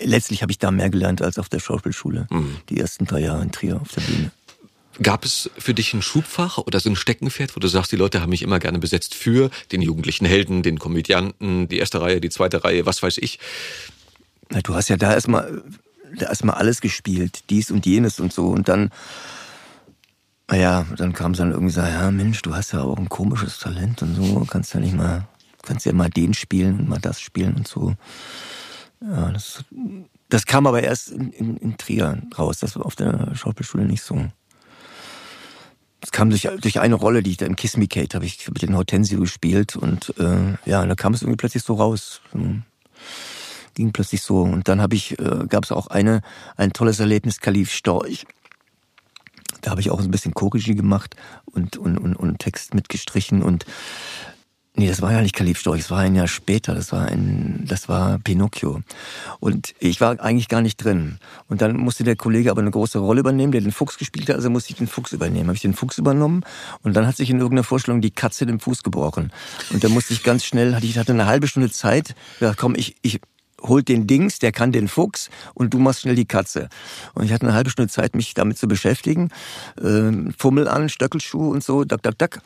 letztlich habe ich da mehr gelernt als auf der Schauspielschule. Mhm. Die ersten drei Jahre in Trier auf der Bühne. Gab es für dich ein Schubfach oder so ein Steckenpferd, wo du sagst, die Leute haben mich immer gerne besetzt für den jugendlichen Helden, den Komödianten, die erste Reihe, die zweite Reihe, was weiß ich. Na, du hast ja da erstmal da erstmal alles gespielt, dies und jenes und so. Und dann, naja, dann kam es dann irgendwie so, ja Mensch, du hast ja auch ein komisches Talent und so, kannst ja nicht mal, kannst ja mal den spielen und mal das spielen und so. Ja, das, das kam aber erst in, in, in Trier raus, das war auf der Schauspielschule nicht so. Das kam durch, durch eine Rolle, die ich da im Kiss Me Kate habe ich mit den Hortensio gespielt und äh, ja, da kam es irgendwie plötzlich so raus. So ging plötzlich so. Und dann habe ich, äh, gab es auch eine, ein tolles Erlebnis, Kalif Storch. Da habe ich auch ein bisschen Co-Regie gemacht und, und, und, und Text mitgestrichen und Nee, das war ja nicht Kalif Storch, das war ein Jahr später, das war ein, das war Pinocchio. Und ich war eigentlich gar nicht drin. Und dann musste der Kollege aber eine große Rolle übernehmen, der den Fuchs gespielt hat, also musste ich den Fuchs übernehmen. Habe ich den Fuchs übernommen und dann hat sich in irgendeiner Vorstellung die Katze den Fuß gebrochen. Und dann musste ich ganz schnell, hatte ich hatte eine halbe Stunde Zeit, gesagt, komm, ich, ich holt den Dings, der kann den Fuchs und du machst schnell die Katze. Und ich hatte eine halbe Stunde Zeit, mich damit zu beschäftigen. Ähm, Fummel an, Stöckelschuh und so, dack, dack, dack.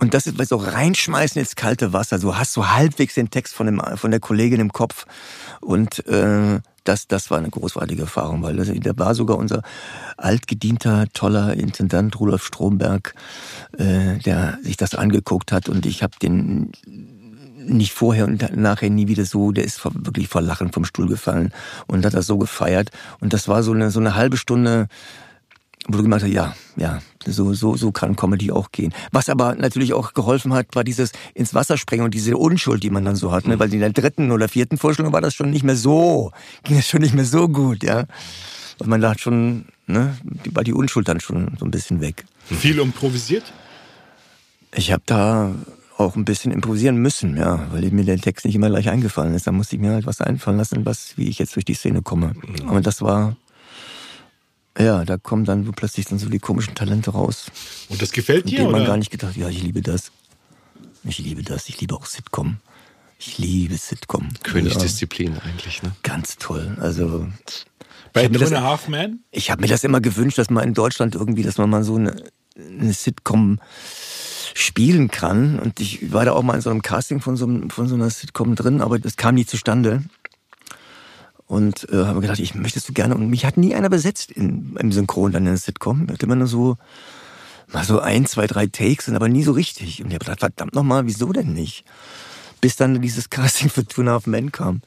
Und das ist so reinschmeißen ins kalte Wasser. Du hast so halbwegs den Text von, dem, von der Kollegin im Kopf. Und äh, das, das war eine großartige Erfahrung, weil das, da war sogar unser altgedienter, toller Intendant Rudolf Stromberg, äh, der sich das angeguckt hat. Und ich habe den nicht vorher und nachher nie wieder so, der ist wirklich vor Lachen vom Stuhl gefallen und hat das so gefeiert. Und das war so eine, so eine halbe Stunde, wo du gemerkt hast, ja, ja, so, so, so kann Comedy auch gehen. Was aber natürlich auch geholfen hat, war dieses ins Wasser springen und diese Unschuld, die man dann so hat, ne? weil in der dritten oder vierten Vorstellung war das schon nicht mehr so, ging das schon nicht mehr so gut, ja. Weil man da hat schon, ne, war die Unschuld dann schon so ein bisschen weg. Viel improvisiert? Ich habe da auch ein bisschen improvisieren müssen, ja, weil mir der Text nicht immer gleich eingefallen ist. Da musste ich mir halt was einfallen lassen, was, wie ich jetzt durch die Szene komme. Aber das war, Ja, da kommen dann plötzlich dann so die komischen Talente raus. Und das gefällt dir, denen man oder? gar nicht gedacht, ja, ich liebe das. Ich liebe das. Ich liebe auch Sitcom. Ich liebe Sitcom. Königsdisziplin eigentlich, ne? Ganz toll. Also Bei Two and a Half Men? ich habe mir das immer gewünscht, dass man in Deutschland irgendwie, dass man mal so eine, eine Sitcom spielen kann. Und ich war da auch mal in so einem Casting von so, von so einer Sitcom drin, aber das kam nie zustande. Und äh, habe gedacht, ich möchte so gerne. Und mich hat nie einer besetzt in, im Synchron dann in der Sitcom. Ich hatte immer nur so mal so ein, zwei, drei Takes, und aber nie so richtig. Und ich habe gedacht, verdammt nochmal, wieso denn nicht? Bis dann dieses Casting für Two and a Half Men kam,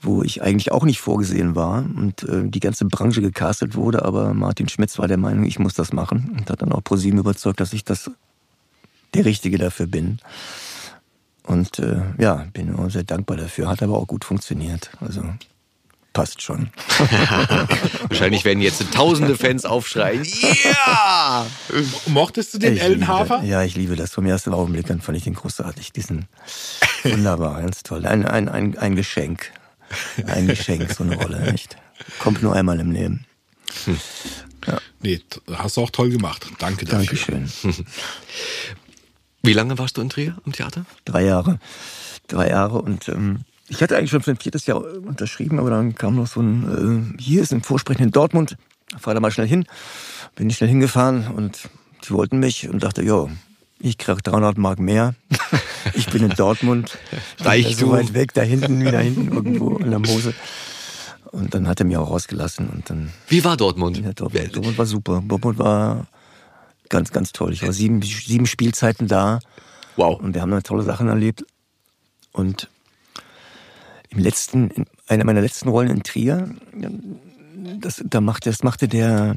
wo ich eigentlich auch nicht vorgesehen war und äh, die ganze Branche gecastet wurde, aber Martin Schmitz war der Meinung, ich muss das machen und hat dann auch ProSieben überzeugt, dass ich das der Richtige dafür bin. Und äh, ja, bin auch sehr dankbar dafür. Hat aber auch gut funktioniert. Also passt schon. Wahrscheinlich werden jetzt tausende Fans aufschreien. Ja! Mochtest du den Ich Ellen liebe- Hafer? Ja, ich liebe das. Vom ersten Augenblick an fand ich den großartig. Diesen wunderbar, ganz toll. Ein, ein, ein, ein Geschenk. Ein Geschenk, so eine Rolle, echt. Kommt nur einmal im Leben. Nee, t- hast du auch toll gemacht. Danke dafür. Dankeschön. Wie lange warst du in Trier am Theater? Drei Jahre. Drei Jahre und ähm, ich hatte eigentlich schon für ein viertes Jahr unterschrieben, aber dann kam noch so ein, äh, hier ist ein Vorsprechen in Dortmund, fahr da mal schnell hin. Bin ich schnell hingefahren und die wollten mich und dachte, jo, ich krieg 300 Mark mehr. ich bin in Dortmund. Wieder So weit weg, da hinten, wieder hinten irgendwo in der Mose. Und dann hat er mich auch rausgelassen und dann, Wie war Dortmund? ja, Dortmund, Dortmund war super. Dortmund war ganz, ganz toll. Ich war sieben, sieben Spielzeiten da. Wow. Und wir haben da tolle Sachen erlebt. Und im letzten, in einer meiner letzten Rollen in Trier, das, da machte, das machte der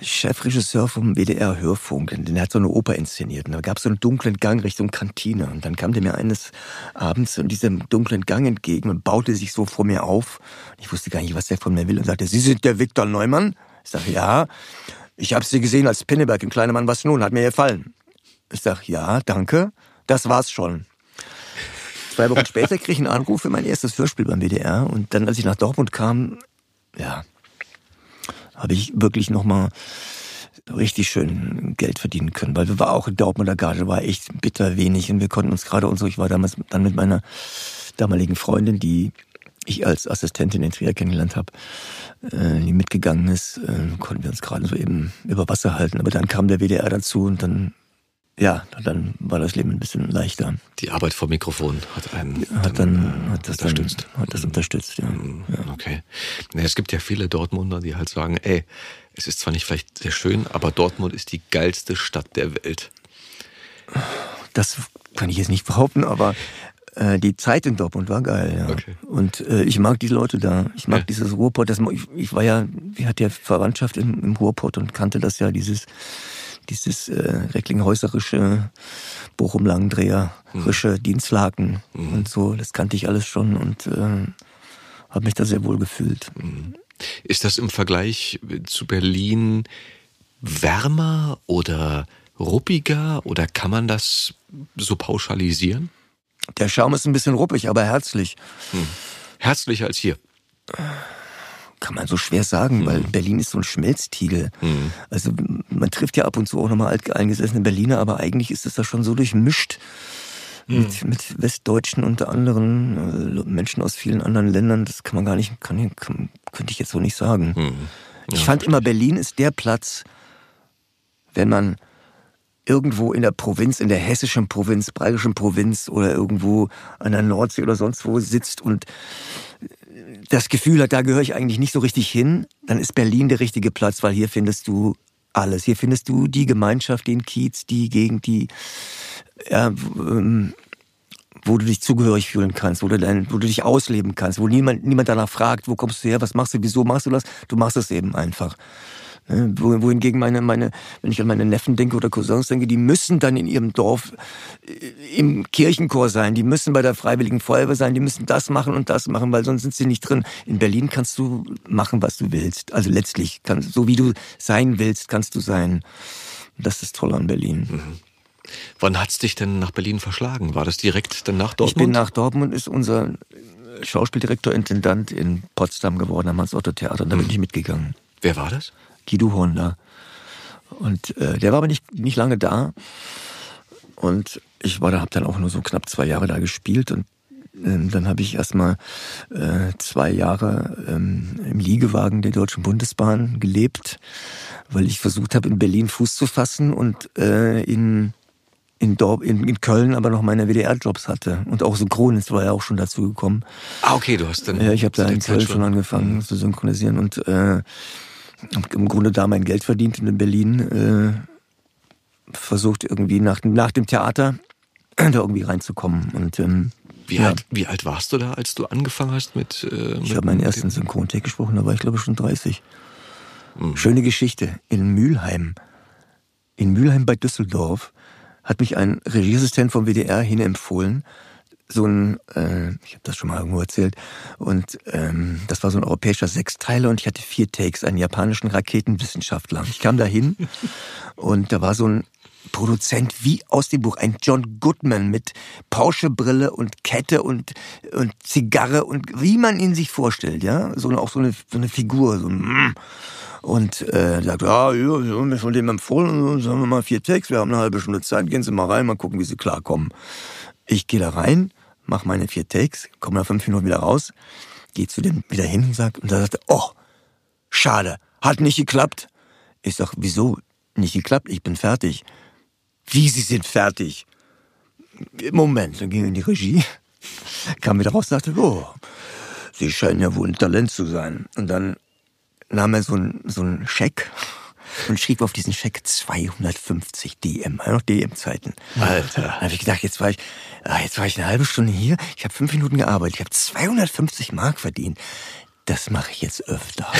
Chefregisseur vom WDR Hörfunk, der hat so eine Oper inszeniert. Und da gab es so einen dunklen Gang Richtung Kantine. Und dann kam der mir eines Abends in diesem dunklen Gang entgegen und baute sich so vor mir auf. Ich wusste gar nicht, was der von mir will und sagte, Sie sind der Viktor Neumann? Ich sage, ja. Ich habe Sie gesehen als Pinneberg im Kleinen Mann, was nun? Hat mir gefallen. Ich sag, ja, danke. Das war's schon. Zwei Wochen später krieg ich einen Anruf für mein erstes Hörspiel beim WDR. Und dann, als ich nach Dortmund kam, ja, habe ich wirklich nochmal richtig schön Geld verdienen können. Weil wir war auch in Dortmunder Garde, war echt bitter wenig. Und wir konnten uns gerade und ich war damals dann mit meiner damaligen Freundin, die ich als Assistentin in Trier kennengelernt habe, äh, die mitgegangen ist, äh, konnten wir uns gerade so eben über Wasser halten. Aber dann kam der WDR dazu und dann, ja, dann war das Leben ein bisschen leichter. Die Arbeit vor Mikrofon hat einen Hat dann, hat das unterstützt. Dann, hat das unterstützt, ja. ja. Okay. Es gibt ja viele Dortmunder, die halt sagen, ey, es ist zwar nicht vielleicht sehr schön, aber Dortmund ist die geilste Stadt der Welt. Das kann ich jetzt nicht behaupten, aber äh, die Zeit in Dortmund war geil, ja. Okay. Und äh, ich mag die Leute da. Ich mag Ja. dieses Ruhrpott. Das, ich, ich war ja, ich hatte ja Verwandtschaft im, im Ruhrpott und kannte das ja, dieses, dieses äh, recklinghäuserische, Bochum-Langendreherische, Dienstlaken und so. Das kannte ich alles schon und äh, habe mich da sehr wohl gefühlt. Ist das im Vergleich zu Berlin wärmer oder ruppiger oder kann man das so pauschalisieren? Der Schaum ist ein bisschen ruppig, aber herzlich. Herzlicher als hier. kann man so schwer sagen, weil Berlin ist so ein Schmelztiegel. Also man trifft ja ab und zu auch nochmal alteingesessene Berliner, aber eigentlich ist es da schon so durchmischt mit, mit Westdeutschen unter anderen äh, Menschen aus vielen anderen Ländern. Das kann man gar nicht, kann, kann, könnte ich jetzt so nicht sagen. ich fand immer, Berlin ist der Platz, wenn man irgendwo in der Provinz, in der hessischen Provinz, bayerischen Provinz oder irgendwo an der Nordsee oder sonst wo sitzt und das Gefühl hat, da gehöre ich eigentlich nicht so richtig hin, dann ist Berlin der richtige Platz, weil hier findest du alles. Hier findest du die Gemeinschaft, den Kiez, die Gegend, die, ja, ähm, wo du dich zugehörig fühlen kannst, wo du, dein, wo du dich ausleben kannst, wo niemand, niemand danach fragt, wo kommst du her, was machst du, wieso machst du das? Du machst es eben einfach. Wo- Wohingegen meine, meine, wenn ich an meine Neffen denke oder Cousins denke, die müssen dann in ihrem Dorf äh, im Kirchenchor sein, die müssen bei der Freiwilligen Feuerwehr sein, die müssen das machen und das machen, weil sonst sind sie nicht drin. In Berlin kannst du machen, was du willst. Also letztlich, kannst, so wie du sein willst, kannst du sein. Das ist toll an Berlin. Wann hat's dich denn nach Berlin verschlagen? War das direkt dann nach Ich Dortmund? bin nach Dortmund, ist unser Schauspieldirektor, Intendant in Potsdam geworden, am Hans-Otto-Theater, und da bin ich mitgegangen. Wer war das? Guido Hornler. Und äh, der war aber nicht, nicht lange da. Und ich war da, habe dann auch nur so knapp zwei Jahre da gespielt und ähm, dann habe ich erstmal äh, zwei Jahre ähm, im Liegewagen der Deutschen Bundesbahn gelebt, weil ich versucht habe, in Berlin Fuß zu fassen und äh, in, in, Dorp, in, in Köln aber noch meine WDR-Jobs hatte. Und auch Synchronis war ja auch schon dazu gekommen. Ah, okay, du hast dann. Ja, ich habe da in Köln schon angefangen Mhm. zu synchronisieren und äh, hab im Grunde da mein Geld verdient und in Berlin äh, versucht irgendwie nach, dem- nach dem Theater da irgendwie reinzukommen. Und ähm, Wie, ja. alt, wie alt warst du da, als du angefangen hast mit. Äh, Ich habe meinen ersten Synchrontake gesprochen, da war ich glaube schon 30. Mhm. Schöne Geschichte. In Mülheim, in Mülheim bei Düsseldorf, hat mich ein Regieassistent vom WDR hin empfohlen. So ein, äh, ich habe das schon mal irgendwo erzählt, und ähm, das war so ein europäischer Sechsteiler und ich hatte vier Takes, einen japanischen Raketenwissenschaftler. Ich kam da hin und da war so ein Produzent wie aus dem Buch, ein John Goodman mit Porsche-Brille und Kette und, und Zigarre und wie man ihn sich vorstellt, ja, so eine, auch so eine, so eine Figur, so ein, mm. und äh, sagt, ja, ja, wir haben mir von dem empfohlen, sagen wir mal vier Takes, wir haben eine halbe Stunde Zeit, gehen Sie mal rein, mal gucken, wie Sie klarkommen. Ich gehe da rein, mache meine vier Takes, komme nach fünf Minuten wieder raus, gehe zu dem wieder hin und sag, und da sagt er, oh, schade, hat nicht geklappt. Ich sag, wieso nicht geklappt? Ich bin fertig. Wie, Sie sind fertig? Moment, dann ging in die Regie, kam wieder raus, sagte, oh, Sie scheinen ja wohl ein Talent zu sein. Und dann nahm er so einen so einen Scheck und schrieb auf diesen Scheck 250 DM, noch DM-Zeiten. Alter. Da habe ich gedacht, jetzt war ich, ah, jetzt war ich eine halbe Stunde hier, ich habe fünf Minuten gearbeitet, ich habe 250 Mark verdient. Das mache ich jetzt öfter.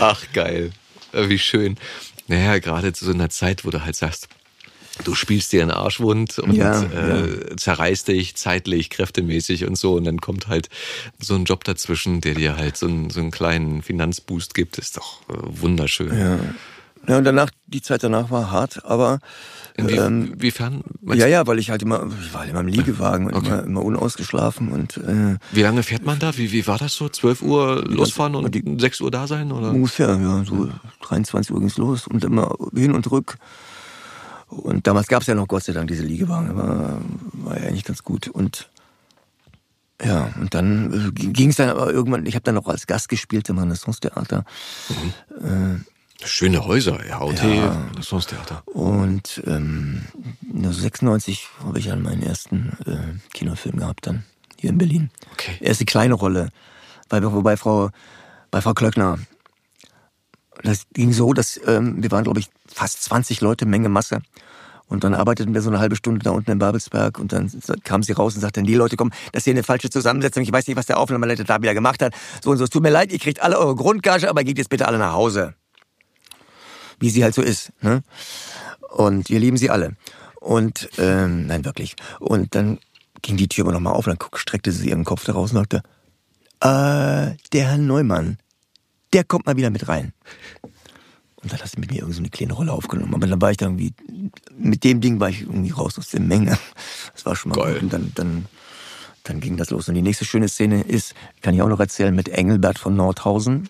Ach, geil. Wie schön. Naja, gerade zu so einer Zeit, wo du halt sagst, du spielst dir einen Arschwund und Ja, äh, zerreißt dich zeitlich, kräftemäßig und so. Und dann kommt halt so ein Job dazwischen, der dir halt so einen, so einen kleinen Finanzboost gibt. Ist doch äh, wunderschön. Ja. ja, und danach, die Zeit danach war hart, aber Inwie ähm, inwiefern? ja, ja, weil ich halt immer, ich war halt immer im Liegewagen und immer, immer unausgeschlafen und äh, Wie lange fährt man da? Wie, wie war das so? 12 Uhr losfahren und 6 Uhr da sein? Oder? ungefähr, ja, so 23 Uhr ging's los und immer hin und rück. Und damals gab's ja noch Gott sei Dank diese Liegewagen, war, war ja eigentlich ganz gut. Und ja, und dann äh, ging's dann aber irgendwann, ich habe dann noch als Gast gespielt im Renaissance-Theater. Schöne Häuser, ja, OT, Ja. Renaissance-Theater. Und ähm, 96 habe ich dann meinen ersten äh, Kinofilm gehabt dann, hier in Berlin. Okay. Erste kleine Rolle. Bei, wobei Frau, bei Frau Klöckner. Das ging so, dass ähm, wir waren, glaube ich, fast 20 Leute, Menge Masse. Und dann arbeiteten wir so eine halbe Stunde da unten in Babelsberg und dann kam sie raus und sagte, die Leute kommen, das ist hier eine falsche Zusammensetzung, ich weiß nicht, was der Aufnahmeleiter da wieder gemacht hat. So und so, es tut mir leid, ihr kriegt alle eure Grundgage, aber geht jetzt bitte alle nach Hause. Wie sie halt so ist. Ne? Und wir lieben sie alle. Und, ähm, nein, wirklich. Und dann ging die Tür aber nochmal auf und dann streckte sie ihren Kopf da raus und sagte, äh, der Herr Neumann, der kommt mal wieder mit rein. Und dann hat sie mit mir irgendwie so eine kleine Rolle aufgenommen. Aber dann war ich da irgendwie, mit dem Ding war ich irgendwie raus aus der Menge. Das war schon mal Geil. gut. Und dann, dann, dann ging das los. Und die nächste schöne Szene ist, kann ich auch noch erzählen, mit Engelbert von Nordhausen.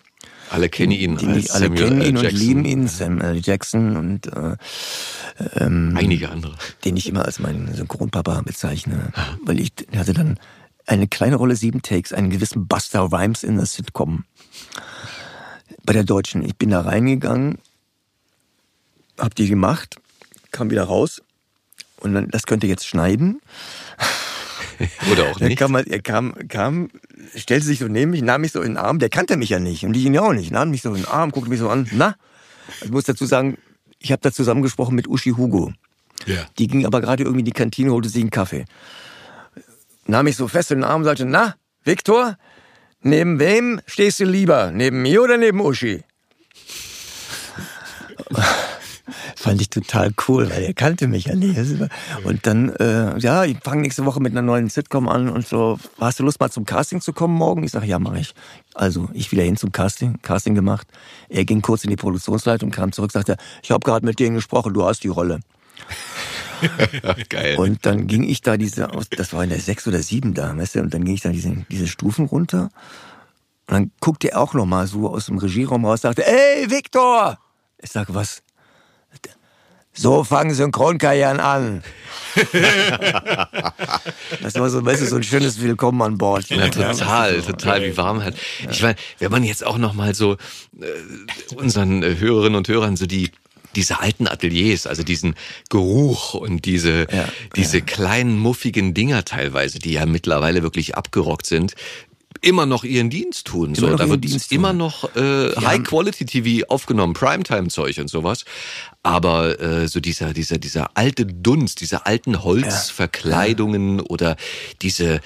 Alle kennen ihn Die als mich alle Samuel kennen ihn und Jackson. lieben ihn, Samuel L. Jackson und äh, Einige andere. den ich immer als meinen Synchronpapa bezeichne, weil ich hatte dann eine kleine Rolle, sieben Takes, einen gewissen Buster Rhymes in der Sitcom. Bei der Deutschen. Ich bin da reingegangen, hab die gemacht, kam wieder raus und dann, das könnt ihr jetzt schneiden. Oder auch nicht. kam, er kam, kam, stellte sich so neben mich, nahm mich so in den Arm, der kannte mich ja nicht und ich ihn ja auch nicht, nahm mich so in den Arm, guckte mich so an, na? Ich muss dazu sagen, ich habe da zusammengesprochen mit Uschi Hugo. Ja. Die ging aber gerade irgendwie in die Kantine, holte sich einen Kaffee. Nahm mich so fest in den Arm und sagte, na, Viktor, neben wem stehst du lieber? Neben mir oder neben Uschi? Fand ich total cool, weil er kannte mich ja nicht. Und dann, äh, ja, ich fange nächste Woche mit einer neuen Sitcom an und so, hast du Lust mal zum Casting zu kommen morgen? Ich sage, ja, mache ich. Also, ich wieder hin zum Casting, Casting gemacht. Er ging kurz in die Produktionsleitung, kam zurück, sagte, ich habe gerade mit denen gesprochen, du hast die Rolle. Geil. Und dann ging ich da diese, das war in der sechs oder sieben da, weißt du, und dann ging ich da diese, diese Stufen runter Und dann guckte er auch noch mal so aus dem Regieraum raus, sagte, ey, Viktor! Ich sage, was? So fangen Synchronkarrieren an. das war so, weißt du, so ein schönes Willkommen an Bord. Ja, total, total, wie warm halt. Ich meine, wenn man jetzt auch noch mal so äh, unseren äh, Hörerinnen und Hörern so die diese alten Ateliers, also diesen Geruch und diese, Ja, diese kleinen muffigen Dinger teilweise, die ja mittlerweile wirklich abgerockt sind, immer noch ihren Dienst tun. So, noch da wird Dienst tun. immer noch äh, High-Quality-TV aufgenommen, Primetime-Zeug und sowas. Aber äh, so dieser, dieser, dieser alte Dunst, diese alten Holzverkleidungen oder diese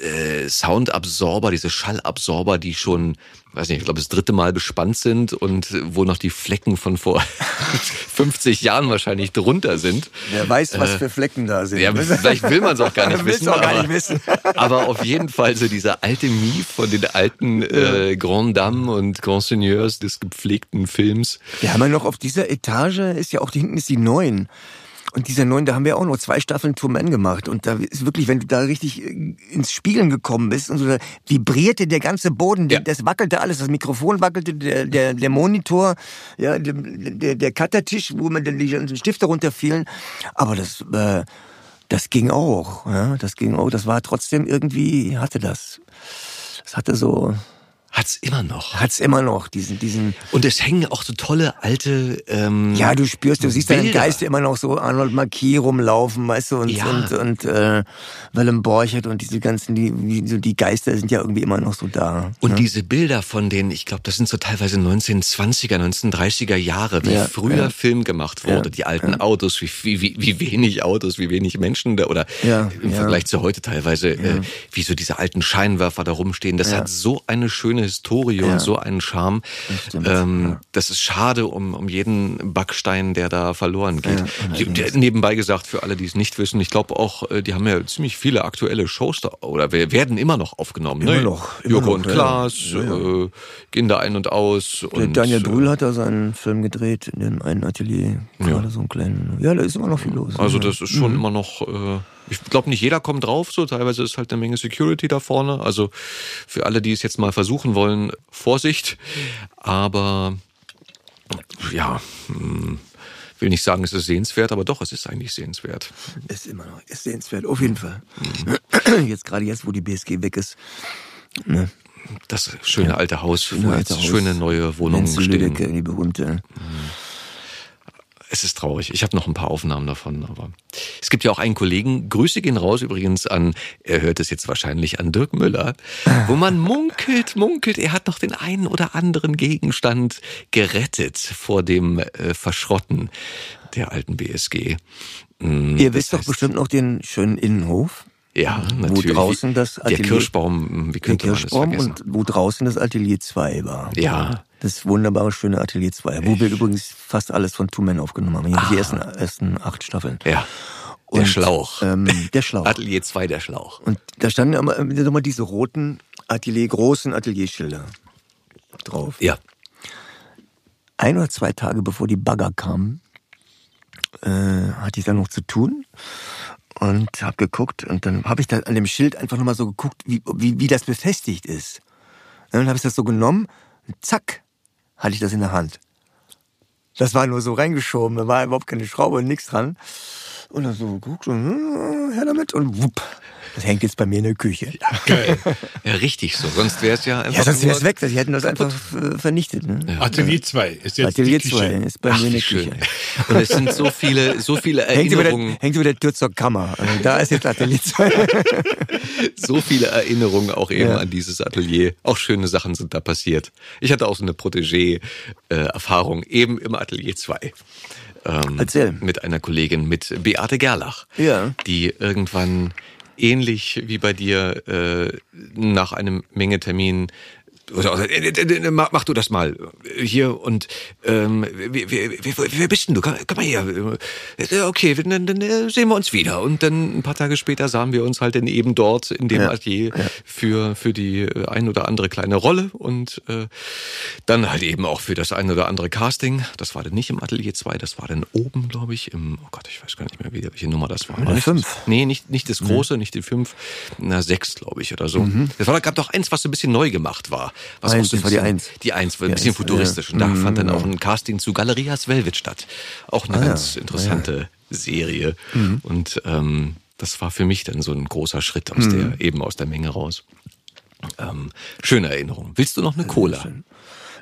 äh, Soundabsorber, diese Schallabsorber, die schon, weiß nicht, ich glaube, das dritte Mal bespannt sind und wo noch die Flecken von vor 50 Jahren wahrscheinlich drunter sind. Wer weiß, was für Flecken da sind. Ja, vielleicht will man es auch gar nicht wissen. auch gar aber, nicht wissen. aber auf jeden Fall so dieser alte Mief von den alten äh, Grand Dames und Grand Seigneurs des gepflegten Films. Wir haben ja noch auf dieser Etage, ist ja auch, hinten ist die neun. Und dieser neun, da haben wir auch noch zwei Staffeln Tour Man gemacht. Und da ist wirklich, wenn du da richtig äh, ins Spiegeln gekommen bist und so, da vibrierte der ganze Boden, Ja. das wackelte alles, das Mikrofon wackelte, der, der, der Monitor, ja, der, der, der Cuttertisch, wo man dann die ganzen Stifte runterfielen. Aber das, äh, das ging auch, ja, das ging auch. Das war trotzdem irgendwie, hatte das. Das hatte so, Hat's immer noch. hat's immer noch, diesen, diesen, Und es hängen auch so tolle alte. Ähm, Ja, du spürst, du siehst deinen Bilder. Geist immer noch so Arnold Marquis rumlaufen, weißt du, und, Ja. und, und äh, Willem Borchert und diese ganzen, die, so die Geister sind ja irgendwie immer noch so da. Und ne? diese Bilder von den, ich glaube, das sind so teilweise 1920er, 1930er Jahre, wie Ja, früher ja. Film gemacht wurde. Die alten Autos, wie, wie, wie, wenig Autos, wie wenig Menschen da, oder im. Vergleich zu heute teilweise, äh, wie so diese alten Scheinwerfer da rumstehen. Das hat so eine schöne Historie Ja. und so einen Charme. stimmt, ähm, ja. Das ist schade um, um jeden Backstein, der da verloren geht. Ja, nebenbei gesagt, für alle, die es nicht wissen, ich glaube auch, äh, die haben ja ziemlich viele aktuelle Shows da, oder wir- werden immer noch aufgenommen. Immer ne? noch, immer Joko noch, und. Klaas. Äh, gehen da ein und aus. Der und, Daniel äh, Brühl hat da seinen Film gedreht in dem einen Atelier. Gerade so einen kleinen. Ja, da ist immer noch viel los. Also das ist schon immer noch, äh, ich glaube nicht jeder kommt drauf, so teilweise ist halt eine Menge Security da vorne. Also für alle, die es jetzt mal versuchen wollen, Vorsicht. Aber ja, hm, will nicht sagen, es ist sehenswert, aber doch, es ist eigentlich sehenswert. Ist immer noch, ist sehenswert, auf jeden Fall. Mhm. Jetzt gerade jetzt, wo die BSG weg ist. Ne? Das schöne alte Haus, wo alte jetzt Haus. schöne neue Wohnungen Nancy stehen. Die berühmte. Es ist traurig. Ich habe noch ein paar Aufnahmen davon, aber es gibt ja auch einen Kollegen, Grüße gehen raus übrigens an, er hört es jetzt wahrscheinlich an Dirk Müller, wo man munkelt, munkelt, er hat noch den einen oder anderen Gegenstand gerettet vor dem äh, Verschrotten der alten BSG. Mm, Ihr wisst doch bestimmt noch den schönen Innenhof. ja, wo natürlich. draußen das der Atelier- Kirschbaum, wie Der könnte man Kirschbaum das vergessen? und wo draußen das Atelier 2 war. Ja. Das wunderbare, schöne Atelier 2, wo wir übrigens fast alles von Two Men aufgenommen haben. Ah. Die ersten, ersten acht Staffeln. Ja, der Und, Schlauch. Ähm, der Schlauch. Atelier 2, der Schlauch. Und da standen immer, immer diese roten Atelier, großen Atelierschilder drauf. Ja. Ein oder zwei Tage bevor die Bagger kamen, äh, hatte ich dann noch zu tun und habe geguckt und dann habe ich da an dem Schild einfach nochmal so geguckt, wie, wie, wie das befestigt ist. Und dann habe ich das so genommen und zack, hatte ich das in der Hand. Das war nur so reingeschoben, da war überhaupt keine Schraube und nichts dran. Und dann so geguckt und hm, her damit und wupp. Das hängt jetzt bei mir in der Küche. Ja, Geil. Ja, richtig so. Sonst wäre es ja einfach. sonst wäre es weg. Sie hätten das einfach äh, vernichtet. Ne? Atelier 2 ist jetzt Atelier die 2 Küche. ist bei Ach, mir in der schön. Küche. Und es sind so viele, so viele Hängt über, der, Erinnerungen, hängt über der Tür zur Kammer. Also da ist jetzt Atelier 2. so viele Erinnerungen auch eben Ja. an dieses Atelier. Auch schöne Sachen sind da passiert. Ich hatte auch so eine Protégé-Erfahrung eben im Atelier 2. Ähm, Erzähl. Mit einer Kollegin, mit Beate Gerlach. Ja. Die irgendwann ähnlich wie bei dir äh, nach einem Mengetermin oder, äh, äh, äh, mach, du das mal hier und ähm, wer, wer, wer, bist denn du? Komm, komm mal her. Okay, dann, dann sehen wir uns wieder. Und dann ein paar Tage später sahen wir uns halt dann eben dort in dem Ja, Atelier für für die ein oder andere kleine Rolle und äh, dann halt eben auch für das ein oder andere Casting. Das war dann nicht im Atelier 2, das war dann oben, glaube ich, im oh Gott, ich weiß gar nicht mehr, wie, welche Nummer das war. Nicht- fünf. Nee, nicht, nicht das große, nicht die fünf, na sechs, glaube ich, oder so. Mhm. Das war, gab doch eins, was so ein bisschen neu gemacht war. Was Eins, das war die Eins. Die Eins, ein Die bisschen Eins, futuristisch. ja. Und da Mhm, fand dann genau. auch ein Casting zu Galerias Velvet statt. Auch eine Ah, ganz ja. interessante Serie. Mhm. Und ähm, das war für mich dann so ein großer Schritt Mhm. aus der, eben aus der Menge raus. Ähm, schöne Erinnerung. Willst du noch eine Cola?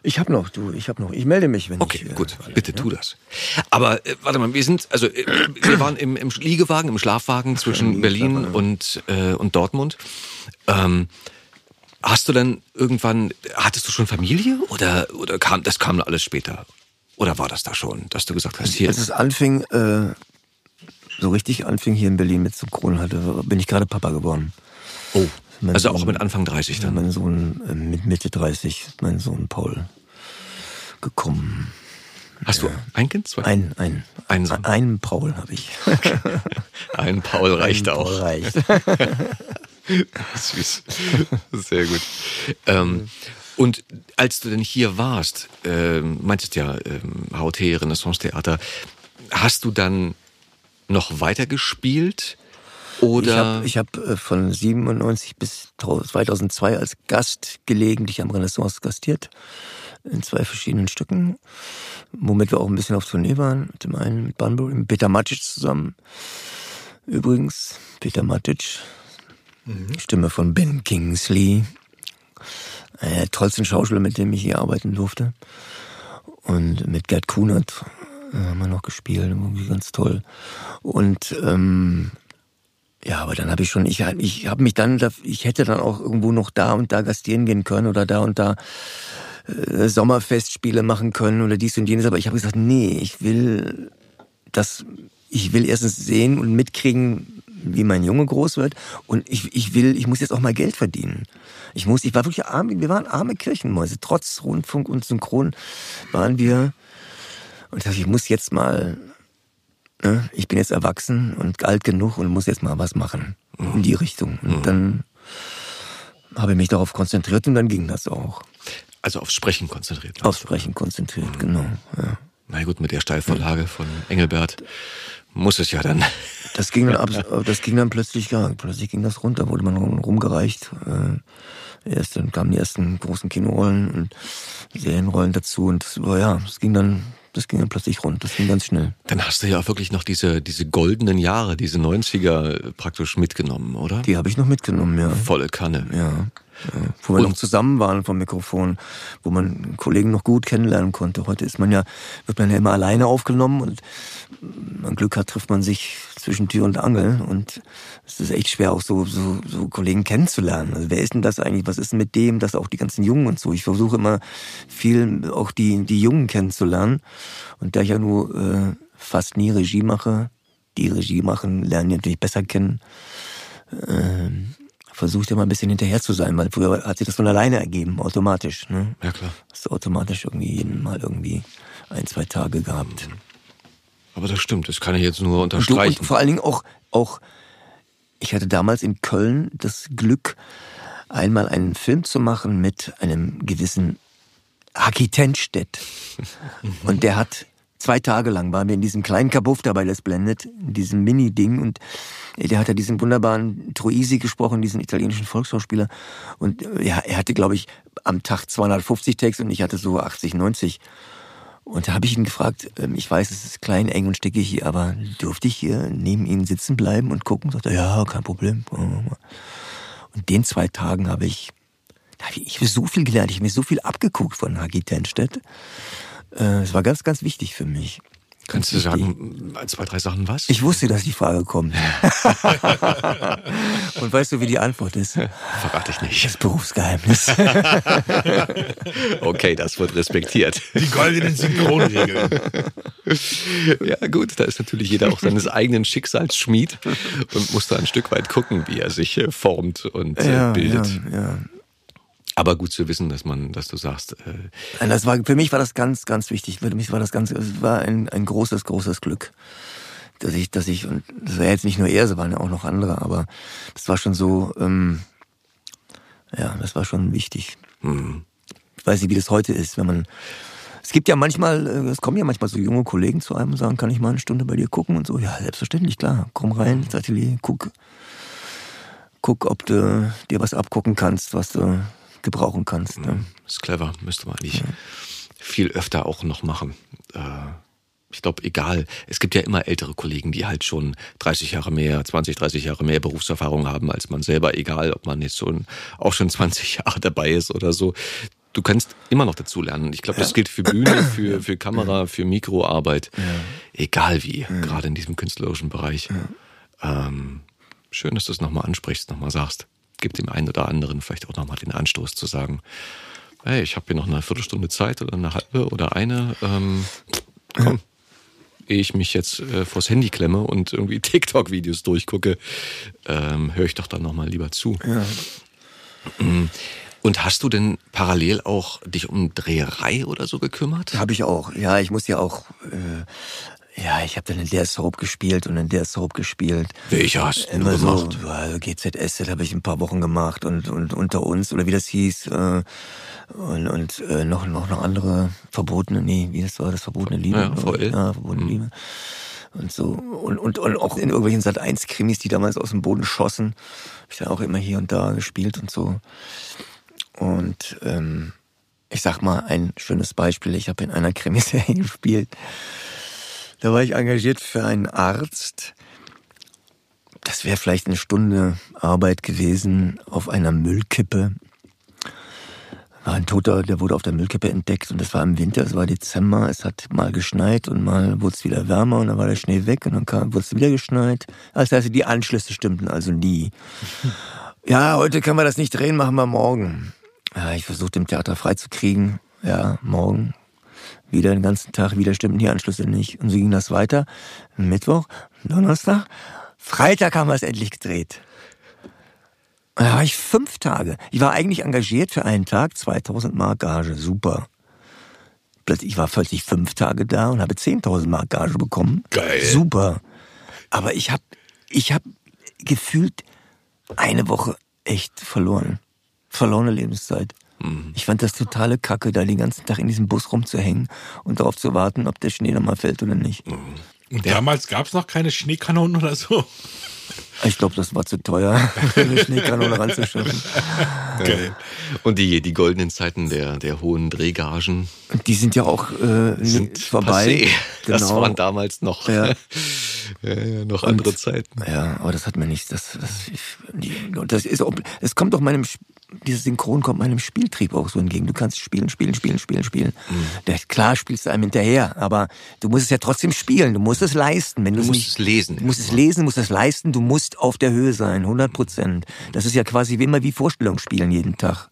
Ich habe noch, du, ich habe noch. Ich melde mich, wenn Okay, ich. äh, gut, falle, bitte ja? tu das. Aber äh, warte mal, wir sind, also äh, wir waren im, im Liegewagen, im Schlafwagen zwischen Berlin und, äh, und Dortmund. Ähm, hast du dann irgendwann, hattest du schon Familie oder, oder kam das kam alles später? Oder war das da schon, dass du gesagt hast, hier Als es anfing, äh, so richtig anfing hier in Berlin mit Synchron, hatte, bin ich gerade Papa geworden. oh, mein also auch Sohn- mit Anfang 30 dann. Mein Sohn äh, mit Mitte 30, ist mein Sohn Paul gekommen. Hast du ein Kind? Zwei? Ein, ein, Ein Sohn. einen Paul habe ich. Ein Paul reicht Ein auch. Paul reicht. Süß. Sehr gut. Ähm, und als du denn hier warst, ähm, meintest ja, ähm, HOT, Renaissance Theater, hast du dann noch weiter gespielt? Oder? Ich habe hab äh, von 97 bis 2002 als Gast gelegentlich am Renaissance gastiert. In zwei verschiedenen Stücken. Womit wir auch ein bisschen auf Tournee waren. Mit dem einen mit Bunbury, mit Peter Matic zusammen. Übrigens, Peter Matic. Stimme von Ben Kingsley. Der tollsten Schauspieler, mit dem ich hier arbeiten durfte. Und mit Gerd Kunert äh, haben wir noch gespielt. Irgendwie ganz toll. Und ähm, ja, aber dann habe ich schon, ich, ich habe mich dann, ich hätte dann auch irgendwo noch da und da gastieren gehen können oder da und da äh, Sommerfestspiele machen können oder dies und jenes, aber ich habe gesagt, nee, ich will das, ich will erstens sehen und mitkriegen, wie mein Junge groß wird und ich, ich will, ich muss jetzt auch mal Geld verdienen. Ich muss, ich war wirklich arm, wir waren arme Kirchenmäuse, trotz Rundfunk und Synchron waren wir und ich dachte, ich muss jetzt mal ne, ich bin jetzt erwachsen und alt genug und muss jetzt mal was machen in die Richtung. Und dann habe ich mich darauf konzentriert und dann ging das auch. also aufs Sprechen konzentriert. Aufs Sprechen konzentriert, genau. Ja. Na gut, mit der Steilvorlage von Engelbert muss es ja dann. Das ging dann, ab, das ging dann plötzlich, ja, plötzlich ging das runter, wurde man rum- rumgereicht. Äh, erst dann kamen die ersten großen Kinorollen und Serienrollen dazu und das ja, das ging dann, das ging dann plötzlich rund, das ging ganz schnell. Dann hast du ja auch wirklich noch diese, diese goldenen Jahre, diese 90er praktisch mitgenommen, oder? Die habe ich noch mitgenommen, ja. Volle Kanne. Ja. ja. Wo wir Und- noch zusammen waren vom Mikrofon, wo man Kollegen noch gut kennenlernen konnte. Heute ist man ja, wird man ja immer alleine aufgenommen und wenn man Glück hat, trifft man sich zwischen Tür und Angel und es ist echt schwer, auch so, so, so Kollegen kennenzulernen. Also wer ist denn das eigentlich? Was ist denn mit dem? Das auch die ganzen Jungen und so. Ich versuche immer viel auch die, die Jungen kennenzulernen. Und da ich ja nur äh, fast nie Regie mache, die Regie machen, lernen die natürlich besser kennen ähm, versucht ja mal ein bisschen hinterher zu sein, weil früher hat sich das von alleine ergeben, automatisch. Ne? Ja, klar. Hast du automatisch irgendwie jeden Mal irgendwie ein, zwei Tage gehabt. Aber das stimmt, das kann ich jetzt nur du, und unterstreichen. vor allen Dingen auch, auch, ich hatte damals in Köln das Glück, einmal einen Film zu machen mit einem gewissen Haki Tenstedt. Und der hat zwei Tage lang waren wir in diesem kleinen Kabuff dabei, das blendet, in diesem Mini-Ding und der hat ja diesen wunderbaren Troisi gesprochen, diesen italienischen Volksschauspieler und äh, ja, er hatte, glaube ich, am Tag 250 Takes und ich hatte so 80, 90. Und da habe ich ihn gefragt, ähm, ich weiß, es ist klein, eng und stickig hier, aber dürfte ich hier neben Ihnen sitzen bleiben und gucken? Sagt er, ja, kein Problem. Und den zwei Tagen habe ich, da habe ich so viel gelernt, ich habe mir so viel abgeguckt von Hagi Tenstedt. Äh, Es war ganz, ganz wichtig für mich. Kannst du sagen, ein, zwei, drei Sachen was? Ich wusste, dass die Frage kommt. Und weißt du, wie die Antwort ist? Verrate ich nicht. Das Berufsgeheimnis. Okay, das wird respektiert. Die goldenen Synchronregeln. Ja gut, da ist natürlich jeder auch seines eigenen Schicksals Schmied und muss da ein Stück weit gucken, wie er sich äh, formt und äh, ja, bildet. ja, ja. Aber gut zu wissen, dass man, dass du sagst, äh, das war, für mich war das ganz, ganz wichtig. Für mich war das ganz, es war ein, ein großes, großes Glück. Dass ich, dass ich, und das war jetzt nicht nur er, es waren ja auch noch andere, aber das war schon so, ähm, ja, das war schon wichtig. Ich weiß nicht, wie das heute ist, wenn man, es gibt ja manchmal, äh, es kommen ja manchmal so junge Kollegen zu einem und sagen, kann ich mal eine Stunde bei dir gucken und so. Ja, selbstverständlich, klar. Komm rein ins Atelier, guck, guck, ob du dir was abgucken kannst, was du gebrauchen kannst. Ne? Ist clever, müsste man eigentlich viel öfter auch noch machen. Äh, ich glaube, egal. Es gibt ja immer ältere Kollegen, die halt schon 30 Jahre mehr, 20, 30 Jahre mehr Berufserfahrung haben als man selber, egal ob man jetzt schon auch schon 20 Jahre dabei ist oder so. Du kannst immer noch dazu lernen. Ich glaube, das gilt für Bühne, für, für Kamera, für Mikroarbeit. Egal wie, gerade in diesem künstlerischen Bereich. Ähm, schön, dass du es nochmal ansprichst, nochmal sagst. Gib dem einen oder anderen vielleicht auch nochmal den Anstoß zu sagen, hey, ich habe hier noch eine Viertelstunde Zeit oder eine halbe oder eine. Ähm, komm, ehe ich mich jetzt äh, vors Handy klemme und irgendwie TikTok-Videos durchgucke, ähm, höre ich doch dann nochmal lieber zu. Mm. Und hast du denn parallel auch dich um Dreherei oder so gekümmert? Habe ich auch. Ja, ich muss ja auch. Äh, ja, ich habe dann in der Soap gespielt und in der Soap gespielt. Welche hast du Immer so, gemacht? GZS habe ich ein paar Wochen gemacht und, und unter uns oder wie das hieß äh, und, und äh, noch noch noch andere verbotene, nee, wie das war, das verbotene Liebe. Ja. VL. Ja, verbotene Liebe. Und so und, und, und auch in irgendwelchen Sat 1 Krimis, die damals aus dem Boden schossen, habe ich dann auch immer hier und da gespielt und so. Und ähm, ich sag mal ein schönes Beispiel, ich habe in einer Krimiserie gespielt. Da war ich engagiert für einen Arzt. Das wäre vielleicht eine Stunde Arbeit gewesen auf einer Müllkippe. War ein Toter, der wurde auf der Müllkippe entdeckt und das war im Winter, es war Dezember, es hat mal geschneit und mal wurde es wieder wärmer und dann war der Schnee weg und dann kam, wurde es wieder geschneit. Das heißt, die Anschlüsse stimmten also nie. Ja, heute können wir das nicht drehen, machen wir morgen. Ja, ich versuchte im Theater freizukriegen. Ja, morgen. Wieder den ganzen Tag, wieder stimmten die Anschlüsse nicht. Und so ging das weiter. Mittwoch, Donnerstag, Freitag haben wir es endlich gedreht. Da war ich fünf Tage. Ich war eigentlich engagiert für einen Tag, 2000 Mark Gage, super. Plötzlich, ich war plötzlich fünf Tage da und habe 10.000 Mark Gage bekommen. Geil. Super. Aber ich habe ich hab gefühlt eine Woche echt verloren. Verlorene Lebenszeit. Ich fand das totale Kacke, da den ganzen Tag in diesem Bus rumzuhängen und darauf zu warten, ob der Schnee nochmal fällt oder nicht. Und damals gab es noch keine Schneekanonen oder so. Ich glaube, das war zu teuer, eine Schneekanone ranzuschaffen. Geil. Und die, die goldenen Zeiten der, der hohen Drehgagen Die sind ja auch äh, sind vorbei. passé. Das Genau. waren damals noch, Ja. ja, ja, noch andere Zeiten. Ja, aber das hat mir nichts. Das, das, ich, die, das ist es kommt doch meinem, dieses Synchron kommt meinem Spieltrieb auch so entgegen. Du kannst spielen, spielen, spielen, spielen, spielen. Mhm. Klar spielst du einem hinterher, aber du musst es ja trotzdem spielen. Du musst es leisten. Wenn Du musst nicht, es lesen. Du musst es lesen, du musst es leisten. Du musst auf der Höhe sein, 100 Prozent. Das ist ja quasi wie immer wie Vorstellungsspielen jeden Tag.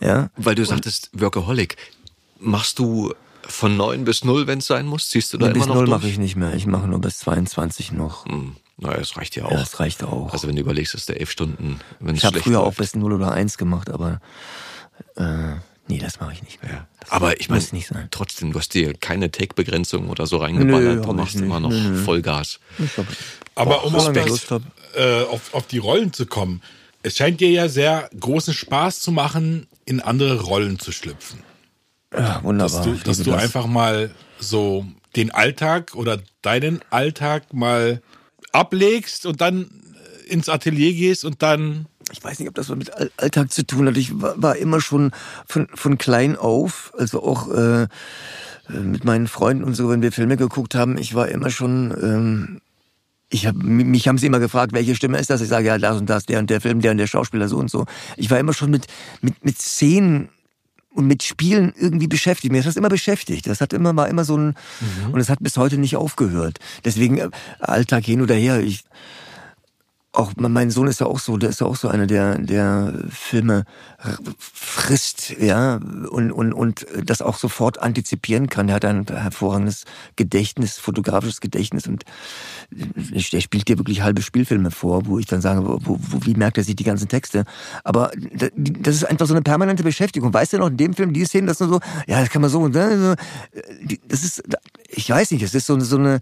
Ja. Weil du sagtest, Workaholic. Machst du von neun bis null, wenn es sein muss? Ziehst du da bis immer noch null durch? mache ich nicht mehr. Ich mache nur bis 22 noch. Hm, naja, das reicht ja auch. Ja, das reicht auch. Also wenn du überlegst, dass der elf Stunden, wenn es ich habe früher auch läuft. bis 0 oder 1 gemacht, aber äh, nee, das mache ich nicht mehr. Ja. Das Aber ich meine, muss nicht sein. trotzdem, du hast dir keine Take-Begrenzung oder so reingeballert. Nö, du machst immer noch Nö, nö. Vollgas. Hab, Aber um auf, das, äh, auf, auf die Rollen zu kommen, es scheint dir ja sehr großen Spaß zu machen, in andere Rollen zu schlüpfen. ja, wunderbar. Dass du, dass du das. einfach mal so den Alltag oder deinen Alltag mal ablegst und dann ins Atelier gehst und dann Ich weiß nicht, ob das was mit All- Alltag zu tun hat. Ich war, war immer schon von, von klein auf, also auch äh, äh, mit meinen Freunden und so, wenn wir Filme geguckt haben, ich war immer schon. Ähm, ich hab, mich haben sie immer gefragt, welche Stimme ist das? Ich sage, ja, das und das, der und der Film, der und der Schauspieler, so und so. Ich war immer schon mit, mit, mit Szenen und mit Spielen irgendwie beschäftigt. Mir hat das immer beschäftigt. Das hat immer, war immer so ein, und es hat bis heute nicht aufgehört. Deswegen, äh, Alltag hin oder her, ich, auch mein Sohn ist ja auch so, der ist ja auch so einer, der, der Filme frisst, ja, und, und, und das auch sofort antizipieren kann. Der hat ein hervorragendes Gedächtnis, fotografisches Gedächtnis und der spielt dir wirklich halbe Spielfilme vor, wo ich dann sage, wo, wo, wie merkt er sich die ganzen Texte? Aber da- das ist einfach so eine permanente Beschäftigung. Weißt du noch, in dem Film, die Szenen, das nur so, ja, das kann man so und so. Das ist, ich weiß nicht, es ist so, so eine,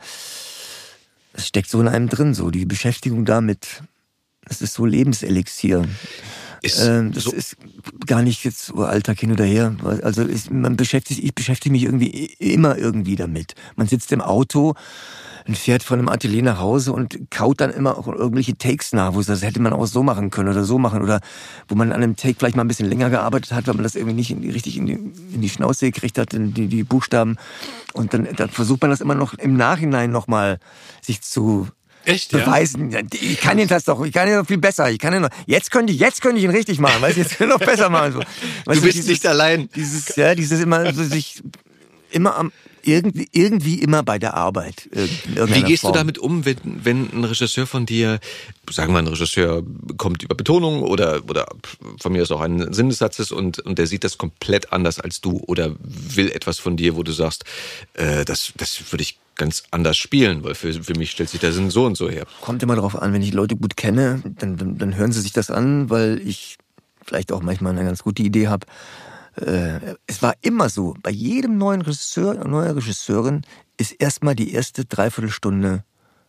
es steckt so in einem drin, so die Beschäftigung damit. Das ist so Lebenselixier. Ist Ähm, das so- ist gar nicht jetzt so Alltag hin oder her. Also ist, man beschäftigt, ich beschäftige mich irgendwie immer irgendwie damit. Man sitzt im Auto und fährt von einem Atelier nach Hause und kaut dann immer auch irgendwelche Takes nach, wo es das hätte man auch so machen können oder so machen oder wo man an einem Take vielleicht mal ein bisschen länger gearbeitet hat, weil man das irgendwie nicht in die, richtig in die, in die Schnauze gekriegt hat, in die, die Buchstaben. Und dann, dann versucht man das immer noch im Nachhinein nochmal sich zu Echt, beweisen. Ja, Ich kann ihn das doch, ich kann ihn doch viel besser. Ich kann ihn noch, jetzt könnte ich, jetzt könnte ich ihn richtig machen, weißt jetzt kann ich noch besser machen. So. Weißt Du bist dieses- nicht allein. Dieses, ja, dieses immer so sich immer am irgendwie, irgendwie immer bei der Arbeit. Wie gehst Form. du damit um, wenn, wenn ein Regisseur von dir, sagen wir ein Regisseur kommt über Betonung oder, oder von mir aus auch ein Sinnesatz ist und, und der sieht das komplett anders als du oder will etwas von dir, wo du sagst, äh, das, das würde ich ganz anders spielen, weil für, für mich stellt sich der Sinn so und so her. Kommt immer darauf an, wenn ich Leute gut kenne, dann, dann, dann hören sie sich das an, weil ich vielleicht auch manchmal eine ganz gute Idee habe. Äh, es war immer so, bei jedem neuen Regisseur, neuer Regisseurin ist erstmal die erste Dreiviertelstunde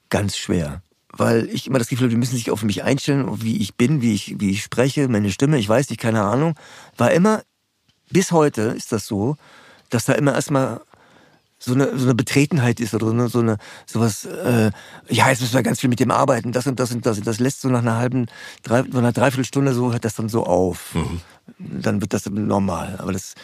ganz schwer. Weil ich immer das Gefühl habe, die müssen sich auf mich einstellen, wie ich bin, wie ich, wie ich spreche, meine Stimme, ich weiß nicht, keine Ahnung. War immer, bis heute ist das so, dass da immer erstmal so eine, so eine Betretenheit ist oder so eine, so eine sowas, äh, ja, jetzt müssen wir ganz viel mit dem arbeiten, das und das und das. Und das lässt so nach einer halben, drei, so einer Dreiviertelstunde so, hört das dann so auf. Dann wird das normal. Aber das,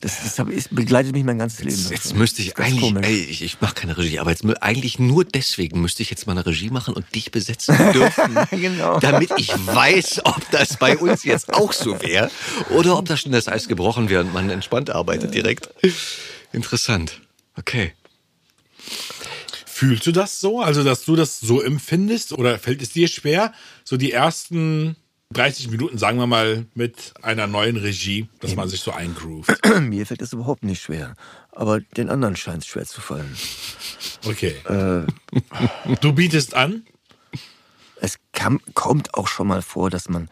das, das hab, ist, begleitet mich mein ganzes Leben. Jetzt, Das jetzt müsste ich eigentlich, komisch. ey, ich, ich mache keine Regie, aber jetzt eigentlich nur deswegen müsste ich jetzt mal eine Regie machen und dich besetzen dürfen, Genau. damit ich weiß, ob das bei uns jetzt auch so wäre oder ob da schon das Eis gebrochen wäre und man entspannt arbeitet direkt. Interessant. Okay. Fühlst du das so? Also, dass du das so empfindest? Oder fällt es dir schwer, so die ersten 30 Minuten, sagen wir mal, mit einer neuen Regie, dass man sich so eingroovt? Mir fällt das überhaupt nicht schwer. Aber den anderen scheint es schwer zu fallen. Okay. Äh. Du bietest an? Es kam, kommt auch schon mal vor, dass man,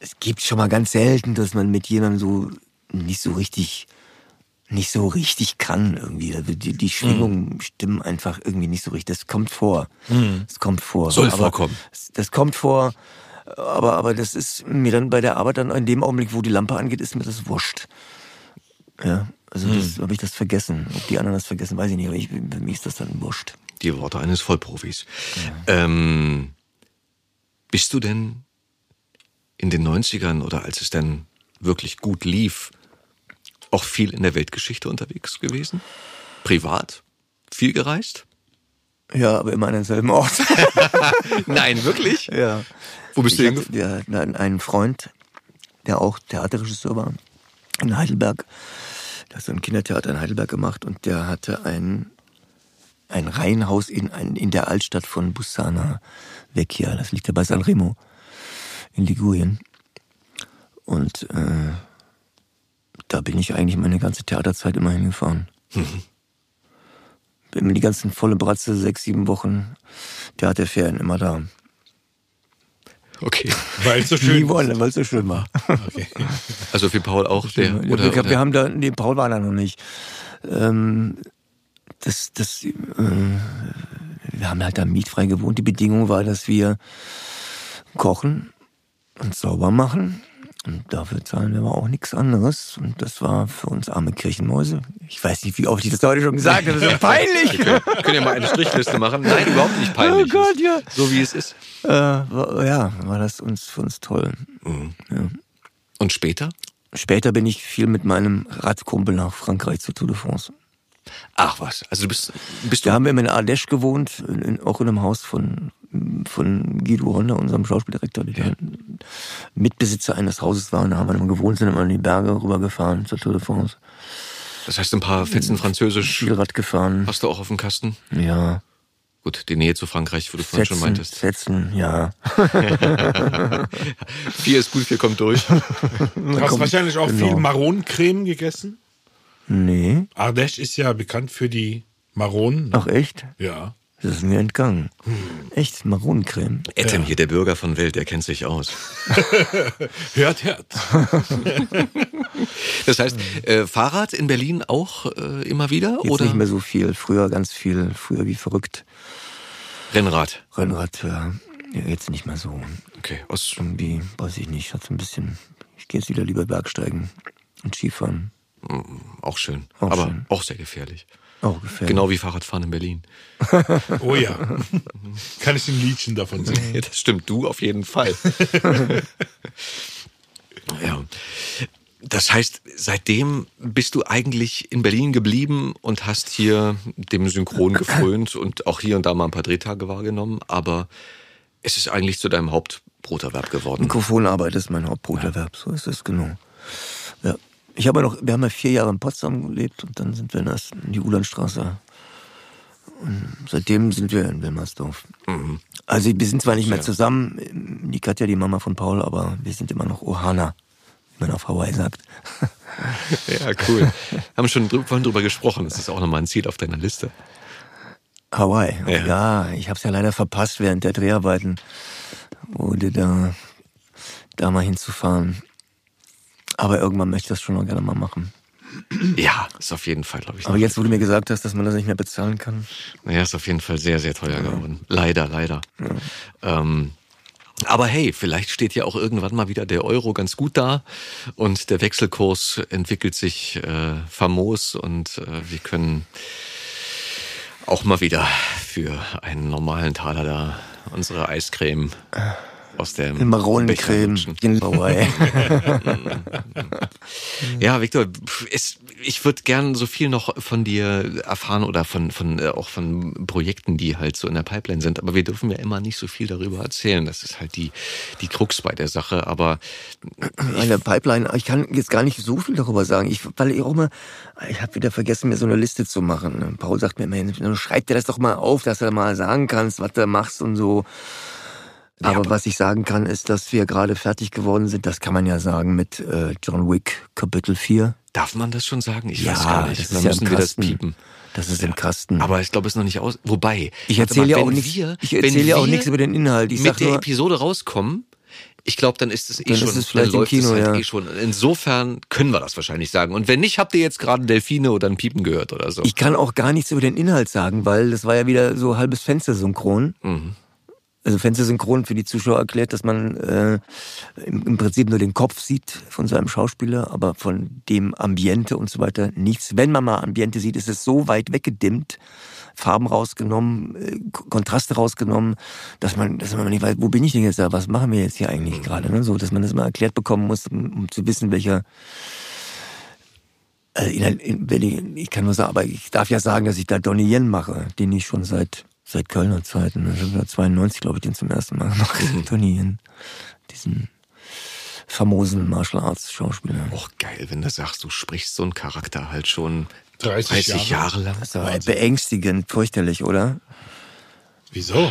es gibt schon mal ganz selten, dass man mit jemandem so nicht so richtig, nicht so richtig kann irgendwie. Also Die, die Schwingungen stimmen einfach irgendwie nicht so richtig. Das kommt vor. Das kommt vor. Soll aber vorkommen. Das, das kommt vor. Aber, aber das ist mir dann bei der Arbeit dann in dem Augenblick, wo die Lampe angeht, ist mir das wurscht. Ja, also das habe ich das vergessen. Ob die anderen das vergessen, weiß ich nicht. Aber ich, für mich ist das dann wurscht. Die Worte eines Vollprofis. Ähm, bist du denn in den 90ern oder als es dann wirklich gut lief, auch viel in der Weltgeschichte unterwegs gewesen? Privat? Viel gereist? Ja, aber immer an denselben Ort. Nein, wirklich? Ja. Wo bist du ich hingefahren? hatte, Wir hatten einen Freund, der auch Theaterregisseur war in Heidelberg. Der hat so ein Kindertheater in Heidelberg gemacht und der hatte ein, ein Reihenhaus in, ein, in der Altstadt von Bussana Vecchia. Das liegt ja bei Sanremo in Ligurien. Und äh, da bin ich eigentlich meine ganze Theaterzeit immer hingefahren. Bin mir die ganzen volle Bratze, sechs, sieben Wochen Theaterferien immer da. Okay. Weil es so schön Nie wollen, weil es so schön war. Okay. Also für Paul auch der. Ja, Oder, wir, wir oder, haben da, nee, Paul war da noch nicht. Ähm, das, das, äh, wir haben halt da mietfrei gewohnt. Die Bedingung war, dass wir kochen und sauber machen. Und dafür zahlen wir aber auch nichts anderes. Und das war für uns arme Kirchenmäuse. Ich weiß nicht, wie oft ich das heute schon gesagt habe. Das ist so peinlich. wir können ja mal eine Strichliste machen. Nein, überhaupt nicht peinlich. Oh Gott, ja. So wie es ist. äh, war, ja, war das uns, für uns toll. Und später? Später bin ich viel mit meinem Radkumpel nach Frankreich zur Tour de France. Ach was. Also du bist, bist du Da haben wir in Ardèche gewohnt, in, in, auch in einem Haus von, von Guido Honda, unserem Schauspieldirektor, der Mitbesitzer eines Hauses war. Und da haben wir dann gewohnt, sind immer in die Berge rübergefahren zur Tour de France. Das heißt, ein paar Fetzen Französisch Spielrad gefahren. hast du auch auf dem Kasten? Ja. Gut, die Nähe zu Frankreich, wo du vorhin schon meintest. Fetzen, ja. Vier ist gut, vier kommt durch. Du hast wahrscheinlich auch Genau. viel Maronencreme gegessen. Nee. Ardèche ist ja bekannt für die Maronen. Ach echt? Ja. Das ist mir entgangen. Echt, Maronencreme. Etem hier, der Bürger von Welt, der kennt sich aus. Hört, hört. Das heißt, äh, Fahrrad in Berlin auch äh, immer wieder? Jetzt oder nicht mehr so viel. Früher ganz viel. Früher wie verrückt. Rennrad? Rennrad, ja. ja jetzt nicht mehr so. Okay, aus Irgendwie, weiß ich nicht, hat so ein bisschen. Ich gehe jetzt wieder lieber Bergsteigen und Skifahren. auch schön, Auch aber schön. auch sehr gefährlich. Auch gefällt. Genau wie Fahrradfahren in Berlin. Oh ja. Kann ich ein Liedchen davon singen? Ja, das stimmt, du auf jeden Fall. ja. Das heißt, seitdem bist du eigentlich in Berlin geblieben und hast hier dem Synchron gefrönt und auch hier und da mal ein paar Drehtage wahrgenommen, aber es ist eigentlich zu deinem Hauptbroterwerb geworden. Mikrofonarbeit ist mein Hauptbroterwerb, so ist es genau. Ich habe noch, wir haben ja vier Jahre in Potsdam gelebt und dann sind wir in die Ulandstraße. Und seitdem sind wir in Wilmersdorf. Also wir sind zwar nicht mehr zusammen, die Katja, die Mama von Paul, aber wir sind immer noch Ohana, wie man auf Hawaii sagt. Ja, cool. Haben schon drü vorhin drüber gesprochen. Das ist auch nochmal ein Ziel auf deiner Liste. Hawaii, Ja. ja, ich habe es ja leider verpasst während der Dreharbeiten, wurde da, da mal hinzufahren. Aber irgendwann möchte ich das schon noch gerne mal machen. Ja, ist auf jeden Fall, glaube ich. Aber jetzt, wo du mir gesagt hast, dass man das nicht mehr bezahlen kann, Ja, ist auf jeden Fall sehr, sehr teuer geworden. Leider, leider. Ähm, aber hey, vielleicht steht ja auch irgendwann mal wieder der Euro ganz gut da und der Wechselkurs entwickelt sich äh, famos und äh, wir können auch mal wieder für einen normalen Taler da unsere Eiscreme aus der Maronencreme in Hawaii. Ja, Viktor, ich würde gern so viel noch von dir erfahren oder von, von äh, auch von Projekten, die halt so in der Pipeline sind. Aber wir dürfen ja immer nicht so viel darüber erzählen. Das ist halt die, die Krux bei der Sache. Aber Eine Pipeline, ich kann jetzt gar nicht so viel darüber sagen. Ich, weil ich auch mal, ich habe wieder vergessen, mir so eine Liste zu machen. Paul sagt mir immer, schreib dir das doch mal auf, dass du mal sagen kannst, was du machst und so. Aber was ich sagen kann, ist, dass wir gerade fertig geworden sind. Das kann man ja sagen mit äh, John Wick Kapitel 4. darf man das schon sagen? Ich Ja, weiß gar nicht. das Dann ist ja müssen im wir das Kasten. piepen. Das ist im Kasten. Aber ich glaube, es ist noch nicht aus. Wobei, ich erzähle ja auch nichts. wir- Ich erzähle ja auch wir nichts über den Inhalt. Ich mit der nur, Episode rauskommen, ich glaube, dann ist es eh Dann schon, ist es vielleicht dann läuft Kino, es halt ja. eh schon. Insofern können wir das wahrscheinlich sagen. Und wenn nicht, habt ihr jetzt gerade Delfine oder ein Piepen gehört oder so. ich kann auch gar nichts über den Inhalt sagen, weil das war ja wieder so halbes Fenstersynchron. Mhm. Also Fenstersynchron für die Zuschauer erklärt, dass man äh, im, im Prinzip nur den Kopf sieht von seinem Schauspieler, aber von dem Ambiente und so weiter nichts. Wenn man mal Ambiente sieht, ist es so weit weggedimmt, Farben rausgenommen, äh, Kontraste rausgenommen, dass man, dass man nicht weiß, wo bin ich denn jetzt da, was machen wir jetzt hier eigentlich gerade, ne? so, dass man das mal erklärt bekommen muss, um, um zu wissen, welcher also in, in, ich, ich kann nur sagen, aber ich darf ja sagen, dass ich da Donnie Yen mache, den ich schon seit seit Kölner Zeiten, also 92 glaube ich, den zum ersten Mal mache. Donnie Yen, diesen famosen Martial Arts Schauspieler. Och, geil, wenn du sagst, du sprichst so einen Charakter halt schon 30 30 Jahre, lang. Das war beängstigend, fürchterlich, oder? Wieso?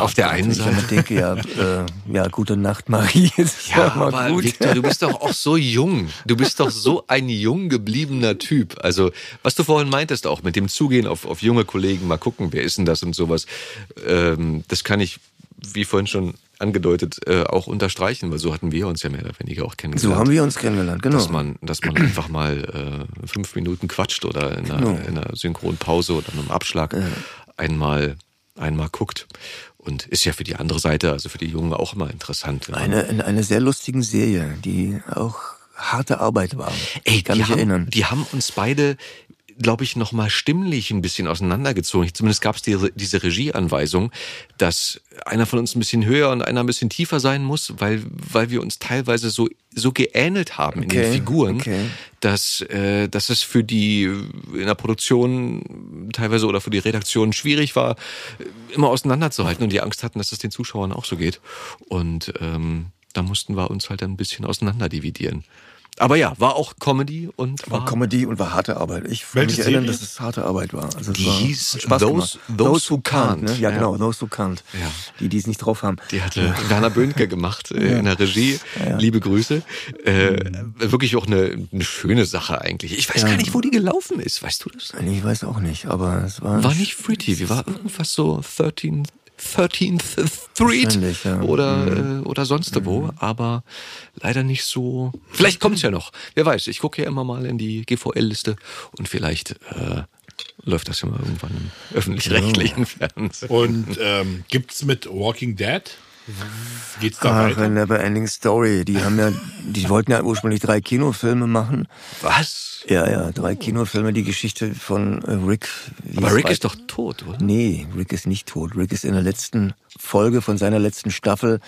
Auf der einen Ich Seite. denke, ja, äh, ja, gute Nacht, Marie. Ja, aber gut. Victor, du bist doch auch so jung. Du bist doch so ein jung gebliebener Typ. Also, was du vorhin meintest auch mit dem Zugehen auf, auf junge Kollegen, mal gucken, wer ist denn das und sowas. Ähm, das kann ich, wie vorhin schon angedeutet, äh, auch unterstreichen, weil so hatten wir uns ja mehr oder weniger auch kennengelernt. so haben wir uns kennengelernt, genau. dass man, dass man einfach mal äh, fünf Minuten quatscht oder in einer, Genau. in einer Synchronpause oder einem Abschlag einmal, einmal guckt. Und ist ja für die andere Seite, also für die Jungen auch immer interessant. eine, in einer sehr lustigen Serie, die auch harte Arbeit war. Ey, ich kann mich haben, erinnern. Die haben uns beide, glaube ich, nochmal stimmlich ein bisschen auseinandergezogen. Zumindest gab es die, diese Regieanweisung, dass einer von uns ein bisschen höher und einer ein bisschen tiefer sein muss, weil, weil wir uns teilweise so, so geähnelt haben in den Okay, Figuren, okay. dass, äh, dass es für die in der Produktion teilweise oder für die Redaktion schwierig war, immer auseinanderzuhalten und die Angst hatten, dass es den Zuschauern auch so geht. Und ähm, da mussten wir uns halt ein bisschen auseinanderdividieren. Aber ja, war auch Comedy und war Comedy und war harte Arbeit. Ich kann Welche mich erinnern, dass es harte Arbeit war. Also Die war, hieß Spaß Those-. Those Who Can't. ne? Ja, Ja. genau, Those Who Can't. Ja. Die, die es nicht drauf haben. Die hatte Werner Böhnke gemacht äh, in der Regie. Liebe Grüße. Äh, wirklich auch eine, eine schöne Sache eigentlich. Ich weiß Ja. gar nicht, wo die gelaufen ist. Weißt du das? Ich weiß auch nicht, aber es war... War nicht Free TV, war irgendwas so 13, 13th Street ja. oder, äh, oder sonst wo, aber leider nicht so. Vielleicht kommt's ja noch. Wer weiß, ich gucke ja immer mal in die GVL-Liste und vielleicht äh, läuft das ja mal irgendwann im öffentlich-rechtlichen Fernsehen. Und ähm, gibt's mit Walking Dead Geht's da Ach, weiter? a never ending story. Die haben ja, die wollten ja ursprünglich drei Kinofilme machen. Was? Ja, ja, drei Kinofilme, die Geschichte von äh, Rick. Aber Rick ist doch tot, oder? Nee, Rick ist nicht tot. Rick ist in der letzten Folge von seiner letzten Staffel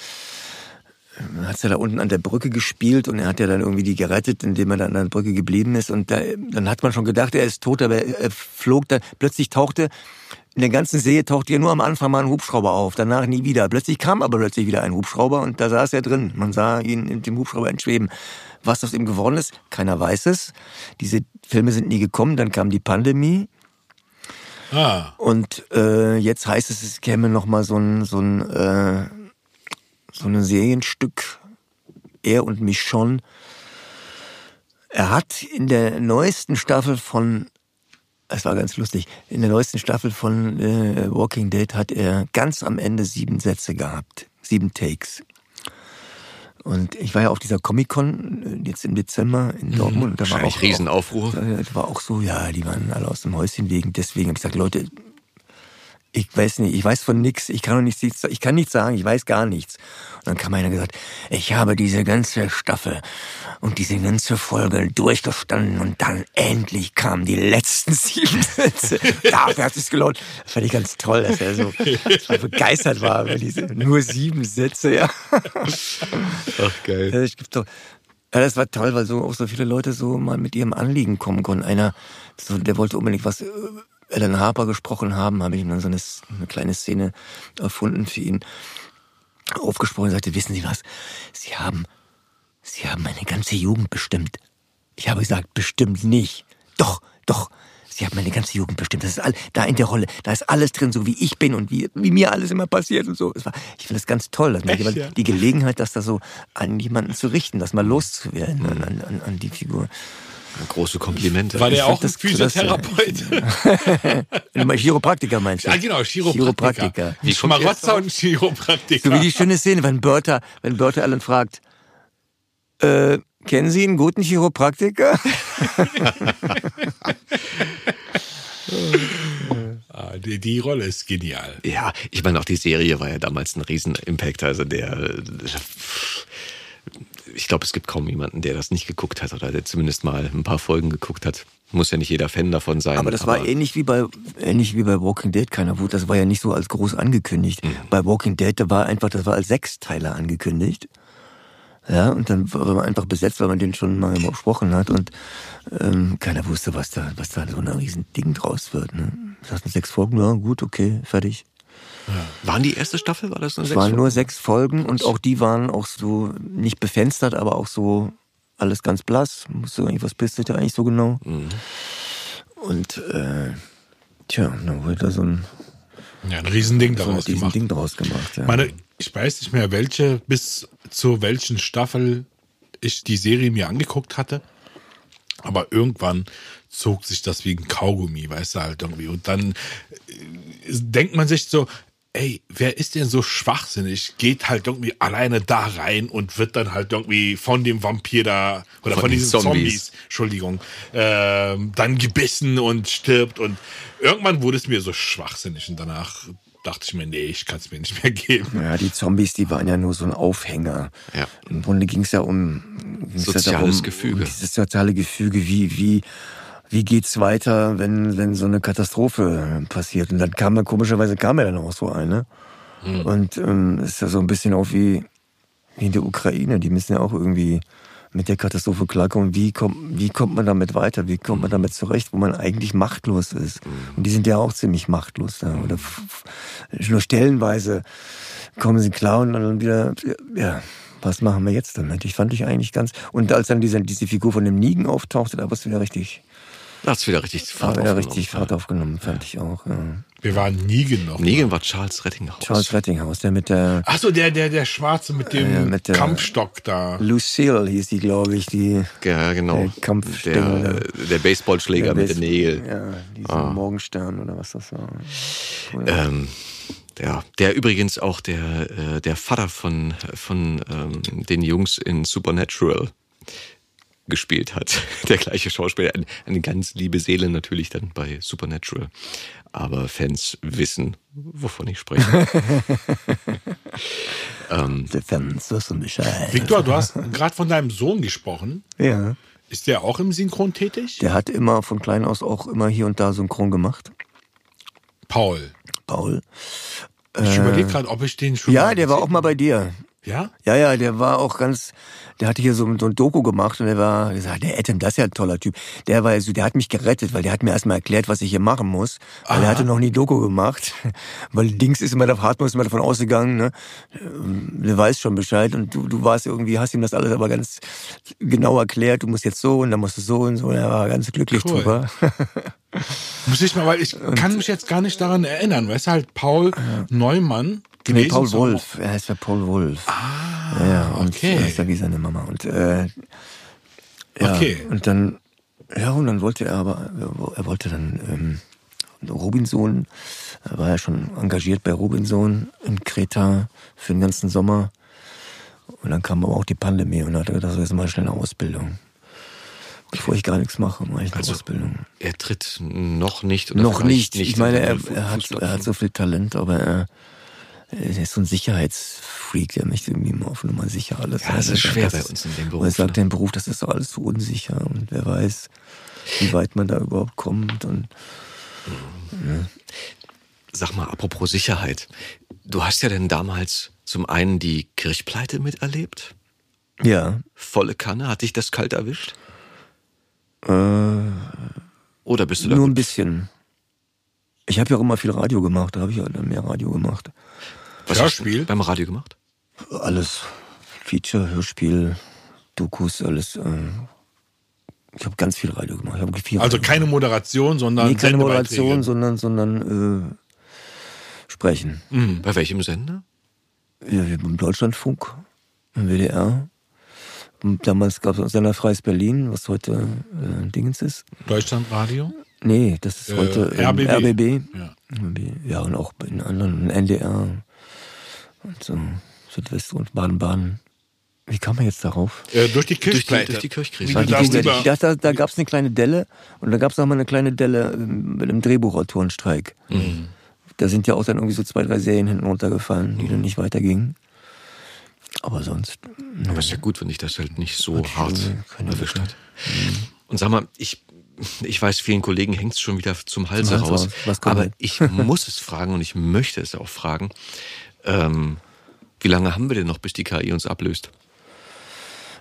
hat er da unten an der Brücke gespielt und er hat ja dann irgendwie die gerettet, indem er dann an der Brücke geblieben ist. Und da, dann hat man schon gedacht, er ist tot, aber er flog dann, plötzlich tauchte, in der ganzen Serie tauchte ja nur am Anfang mal ein Hubschrauber auf, danach nie wieder. Plötzlich kam aber plötzlich wieder ein Hubschrauber und da saß er drin. Man sah ihn in dem Hubschrauber entschweben. Was aus ihm geworden ist, keiner weiß es. Diese Filme sind nie gekommen, dann kam die Pandemie. Ah, Und äh, jetzt heißt es, es käme noch mal so ein so ein äh, so ein Serienstück. Er und Michonne. Er hat in der neuesten Staffel von es war ganz lustig. In der neuesten Staffel von äh, Walking Dead hat er ganz am Ende sieben Sätze gehabt, sieben Takes. Und ich war ja auf dieser Comic-Con äh, jetzt im Dezember in Dortmund. und Da war auch, Riesenaufruhr. Auch, äh, war auch so, ja, die waren alle aus dem Häuschen wegen. Deswegen habe ich gesagt, Leute, ich weiß nicht, ich weiß von nichts, ich kann nichts, ich kann nichts sagen, ich weiß gar nichts. Und dann kam einer gesagt, ich habe diese ganze Staffel und diese ganze Folge durchgestanden und dann endlich kamen die letzten sieben Sätze. Dafür hat es gelohnt. Das fand ich ganz toll, dass er so dass er begeistert war über diese nur sieben Sätze, ja. Ach, geil. Es gibt doch, ja, das war toll, weil so auch so viele Leute so mal mit ihrem Anliegen kommen konnten. Einer, so, der wollte unbedingt was äh, Alan Harper gesprochen haben, habe ich ihm dann so eine, eine kleine Szene erfunden für ihn. Aufgesprochen und sagte, wissen Sie was? Sie haben, Sie haben meine ganze Jugend bestimmt. Ich habe gesagt, bestimmt nicht. Doch, doch. Sie haben meine ganze Jugend bestimmt. Das ist all, da in der Rolle, da ist alles drin, so wie ich bin und wie, wie mir alles immer passiert und so. Es war, ich finde das ganz toll, dass man Echt, ja? die Gelegenheit, das da so an jemanden zu richten, das mal loszuwerden an, an, an die Figur. Große Komplimente. war der Ich auch ein. Physiotherapeut? Ein Chiropraktiker meinst du? ja, genau, Chiropraktiker. Chiropraktiker. Jetzt Schmarotzer und Chiropraktiker. So wie die schöne Szene, wenn Bertha, wenn Bertha Allen fragt, äh, kennen Sie einen guten Chiropraktiker? ah, die, die Rolle ist genial. Ja, ich meine, auch die Serie war ja damals ein Riesen-Impact. Also der, ich glaube, es gibt kaum jemanden, der das nicht geguckt hat oder der zumindest mal ein paar Folgen geguckt hat. Muss ja nicht jeder Fan davon sein. Aber das war ähnlich wie bei ähnlich wie bei Walking Dead. Keiner wusste, das war ja nicht so als groß angekündigt. Bei Walking Dead, da war einfach, das war als Sechsteiler angekündigt. Ja, und dann war man einfach besetzt, weil man den schon mal besprochen hat und ähm, keiner wusste, was da, was da so ein riesen Ding draus wird. Ne? Das heißt, sechs Folgen, ja, gut, okay, fertig. Waren die erste Staffel? War das nur Es sechs waren nur Folgen? sechs Folgen und auch die waren auch so nicht befenstert, aber auch so alles ganz blass. Musste eigentlich, was passiert da eigentlich so genau? Und äh, tja, dann wurde da so ein, Ja, ein Riesending so ein daraus diesen gemacht. Ding draus gemacht. Ja. Meine, ich weiß nicht mehr, welche, bis zu welchen Staffel ich die Serie mir angeguckt hatte. Aber irgendwann zog sich das wie ein Kaugummi, weißt du halt irgendwie. Und dann äh, denkt man sich so, ey, wer ist denn so schwachsinnig? Geht halt irgendwie alleine da rein und wird dann halt irgendwie von dem Vampir da oder Von von, diesen Zombies. Zombies, Entschuldigung, ähm, dann gebissen und stirbt. Und irgendwann wurde es mir so schwachsinnig und danach dachte ich mir, nee, ich kann es mir nicht mehr geben. ja, die Zombies, die waren ja nur so ein Aufhänger. Ja. Im Grunde ging es ja um ging's Soziales ja darum, Gefüge. Um dieses soziale Gefüge, wie, wie, wie geht's weiter, wenn, wenn so eine Katastrophe passiert? Und dann kam ja, komischerweise kam ja dann auch so eine. Und ähm, ist ja so ein bisschen auch wie, wie in der Ukraine. Die müssen ja auch irgendwie mit der Katastrophe klarkommen. Wie kommt, wie kommt man damit weiter? Wie kommt man damit zurecht, wo man eigentlich machtlos ist? Und die sind ja auch ziemlich machtlos da. Oder nur stellenweise kommen sie klar und dann wieder, ja, was machen wir jetzt damit? Ich fand ich eigentlich ganz, und als dann diese, diese Figur von dem Nigen auftauchte, da war es wieder richtig, hat's wieder richtig war Fahrt wieder aufgenommen. richtig Fahrt aufgenommen, fand ich auch. Ja. Wir waren nie genug. Negan war Charles Rettinghaus. Charles Rettinghaus, der mit der Achso, der, der, der Schwarze mit dem Ja, mit der- Kampfstock da. Lucille hieß die, glaube ich, die Ja, genau. Der Kampfstängel, der, der Baseballschläger mit den Nägeln. Ja, dieser Morgenstern oder was das war. Ähm, ja, der übrigens auch der, äh, der Vater von, von ähm, den Jungs in Supernatural gespielt hat. Der gleiche Schauspieler. Eine, eine ganz liebe Seele natürlich dann bei Supernatural. Aber Fans wissen, wovon ich spreche. Ähm, Der Fans wissen Bescheid. Victor, du hast gerade von deinem Sohn gesprochen. Ja. Ist der auch im Synchron tätig? Der hat immer von klein aus auch immer hier und da synchron gemacht. Paul. Paul. Ich überlege gerade, ob ich den schon. Ja, mal der war auch mal bei dir. Ja? Ja, ja, der war auch ganz, der hatte hier so, so ein Doku gemacht und der war, gesagt, der Adam, das ist ja ein toller Typ. Der war so, der hat mich gerettet, weil der hat mir erstmal erklärt, was ich hier machen muss. Weil er hatte noch nie Doku gemacht. Weil Dings ist immer, der Hartmann ist immer davon ausgegangen, ne? Der weiß schon Bescheid und du, du warst irgendwie, hast ihm das alles aber ganz genau erklärt, du musst jetzt so und dann musst du so und so und er war ganz glücklich Cool. drüber. Muss ich mal, weil ich kann mich jetzt gar nicht daran erinnern. Weißt du halt, Paul Neumann. Nee, gewesen Paul zu- Wolf. Er heißt ja Paul Wolf. Ah, ja, und okay. er ist ja wie seine Mama. Und äh, ja, Okay. und dann, ja, und dann wollte er aber, er wollte dann ähm, Robinson, er war ja schon engagiert bei Robinson in Kreta für den ganzen Sommer. Und dann kam aber auch die Pandemie und hat er gedacht, so jetzt mal schnell eine Ausbildung. Bevor ich gar nichts mache, mache ich eine Also, Ausbildung. er tritt noch nicht oder Noch vielleicht nicht. Ich meine, in er, er, hat, er hat so viel Talent, aber er, er ist so ein Sicherheitsfreak, der möchte irgendwie immer auf Nummer sicher alles. Ja, das ist schwer das bei uns in dem Und er Beruf. sagt, Ne? der Beruf, das ist doch alles so unsicher und wer weiß, wie weit man da überhaupt kommt. Und Sag mal, apropos Sicherheit. Du hast ja denn damals zum einen die Kirchpleite miterlebt. ja, Volle Kanne. Hat dich das kalt erwischt? äh, Oder bist du da nur ein bisschen. Ich habe ja auch immer viel Radio gemacht, da habe ich ja dann mehr Radio gemacht. Was hast du Hörspiel? beim Radio gemacht? Alles. Feature, Hörspiel, Dokus, alles. Äh, ich habe ganz viel Radio gemacht. Viel Also Radio keine Moderation, sondern Nee, keine. Moderation, sondern, sondern äh, sprechen. Mhm. Bei welchem Sender? Ja, beim Deutschlandfunk, im WDR. Und damals gab es Sender Freies Berlin, was heute äh, Dingens ist. Deutschlandradio? Nee, das ist Äh, heute ähm, RBB. RBB. Ja. RBB. Ja, und auch in anderen, NDR und so, Südwest und Baden-Baden. Wie kam man jetzt darauf? Äh, durch die Durch die, Kirchpleite. durch die Kirchkrise. Die, da da, da gab es eine kleine Delle und da gab es noch mal eine kleine Delle ähm, mit einem Drehbuchautorenstreik. Mhm. Da sind ja auch dann irgendwie so zwei, drei Serien hinten runtergefallen, die dann nicht weitergingen. Aber sonst. Aber ist ja gut, wenn dich das halt nicht so hart erwischt hat. Und sag mal, ich, ich weiß, vielen Kollegen hängt es schon wieder zum Halse Zum Hals raus. raus. Aber ich muss es fragen und ich möchte es auch fragen. Ähm, wie lange haben wir denn noch, bis die KI uns ablöst?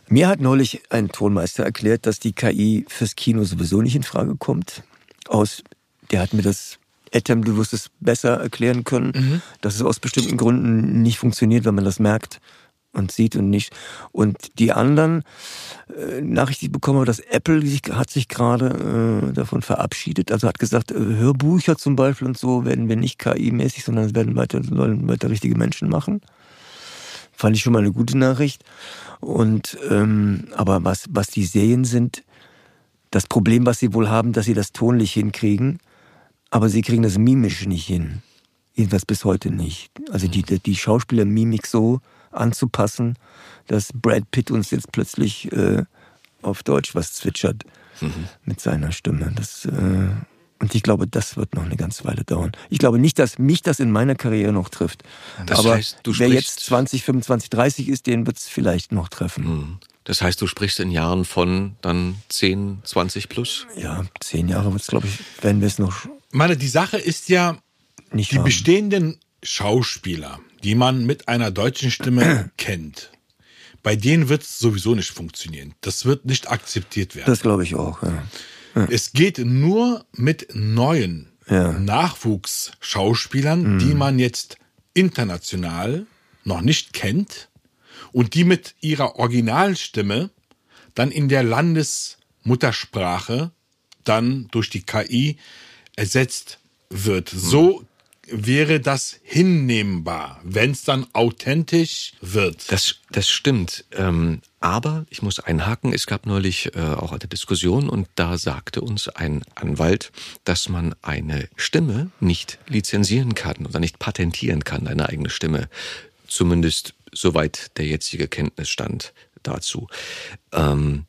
Mir hat neulich ein Tonmeister erklärt, dass die KI fürs Kino sowieso nicht in Frage kommt. Aus, der hat mir das, Etem, du wirst es besser erklären können, Mhm. dass es aus bestimmten Gründen nicht funktioniert, wenn man das merkt und sieht und nicht. Und die anderen äh, Nachricht, die ich bekommen habe, dass Apple sich, hat sich gerade äh, davon verabschiedet. Also hat gesagt, äh, Hörbücher zum Beispiel und so werden wir nicht KI-mäßig, sondern es werden weiter, sollen weiter richtige Menschen machen. Fand ich schon mal eine gute Nachricht. Und ähm, aber was, was die Serien sind, das Problem, was sie wohl haben, dass sie das tonlich hinkriegen, aber sie kriegen das mimisch nicht hin. Jedenfalls bis heute nicht. Also die, die Schauspielermimik so anzupassen, dass Brad Pitt uns jetzt plötzlich äh, auf Deutsch was zwitschert mit seiner Stimme. Das, äh, und ich glaube, das wird noch eine ganze Weile dauern. Ich glaube nicht, dass mich das in meiner Karriere noch trifft. Das Aber heißt, du wer jetzt 20, 25, 30 ist, den wird es vielleicht noch treffen. Hm. Das heißt, du sprichst in Jahren von dann 10, 20 plus? Ja, zehn Jahre wird es, glaube ich, werden wir es noch Meine, die Sache ist ja, nicht die haben. bestehenden Schauspieler, die man mit einer deutschen Stimme kennt, bei denen wird es sowieso nicht funktionieren. Das wird nicht akzeptiert werden. Das glaube ich auch, ja. Es geht nur mit neuen Ja. Mhm. Nachwuchsschauspielern, die man jetzt international noch nicht kennt und die mit ihrer Originalstimme dann in der Landesmuttersprache dann durch die KI ersetzt wird. So wäre das hinnehmbar, wenn es dann authentisch wird. Das, das stimmt. Ähm, aber ich muss einhaken, es gab neulich äh, auch eine Diskussion und da sagte uns ein Anwalt, dass man eine Stimme nicht lizenzieren kann oder nicht patentieren kann, eine eigene Stimme. Zumindest soweit der jetzige Kenntnisstand dazu. Ähm,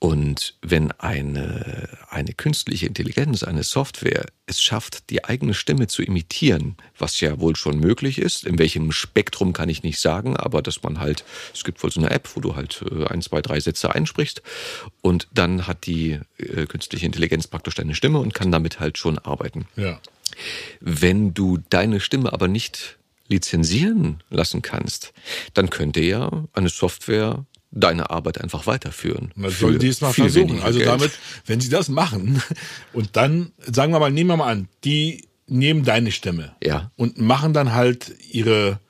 Und wenn eine, eine künstliche Intelligenz, eine Software es schafft, die eigene Stimme zu imitieren, was ja wohl schon möglich ist, in welchem Spektrum kann ich nicht sagen, aber dass man halt, es gibt wohl so eine App, wo du halt äh, ein, zwei, drei Sätze einsprichst und dann hat die äh, künstliche Intelligenz praktisch deine Stimme und kann damit halt schon arbeiten. Ja. Wenn du deine Stimme aber nicht lizenzieren lassen kannst, dann könnte ja eine Software deine Arbeit einfach weiterführen. Man soll dies mal versuchen. Also Geld. damit, wenn sie das machen und dann, sagen wir mal, nehmen wir mal an, die nehmen deine Stimme Ja. und machen dann halt ihre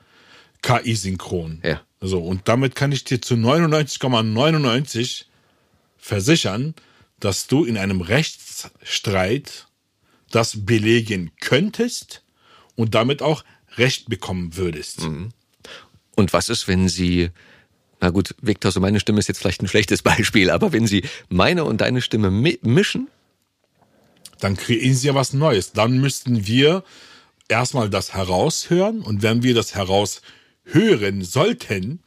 KI synchron. Ja. So, und damit kann ich dir zu 99,99 versichern, dass du in einem Rechtsstreit das belegen könntest und damit auch Recht bekommen würdest. Und was ist, wenn sie, na gut, Victor, so meine Stimme ist jetzt vielleicht ein schlechtes Beispiel, aber wenn sie meine und deine Stimme mi mischen, dann kreieren sie ja was Neues. Dann müssten wir erstmal das heraushören und wenn wir das heraushören sollten,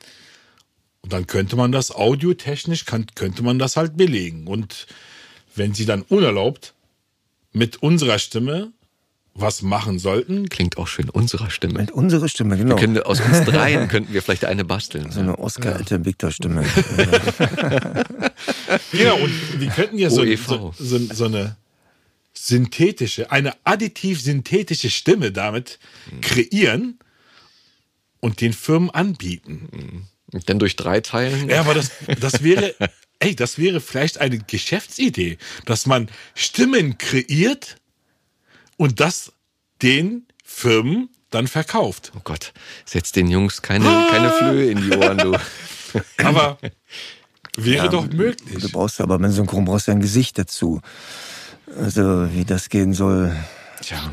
dann könnte man das audiotechnisch, kann, könnte man das halt belegen. Und wenn sie dann unerlaubt mit unserer Stimme was machen sollten, klingt auch schön unserer Stimme. Mit unserer Stimme, genau. Können, aus uns dreien könnten wir vielleicht eine basteln. So eine Oscar-Alter-Victor-Stimme. genau, und wir könnten ja so, OEV. so, so, so eine synthetische, eine additiv-synthetische Stimme damit kreieren und den Firmen anbieten. Und dann durch drei teilen. Ja, aber das, das wäre, ey, das wäre vielleicht eine Geschäftsidee, dass man Stimmen kreiert und das den Firmen dann verkauft. Oh Gott, setz den Jungs keine, keine Flöhe in die Ohren, du. Aber wäre doch Du möglich. brauchst aber beim Synchron brauchst du ein Gesicht dazu. Also, wie das gehen soll. Tja.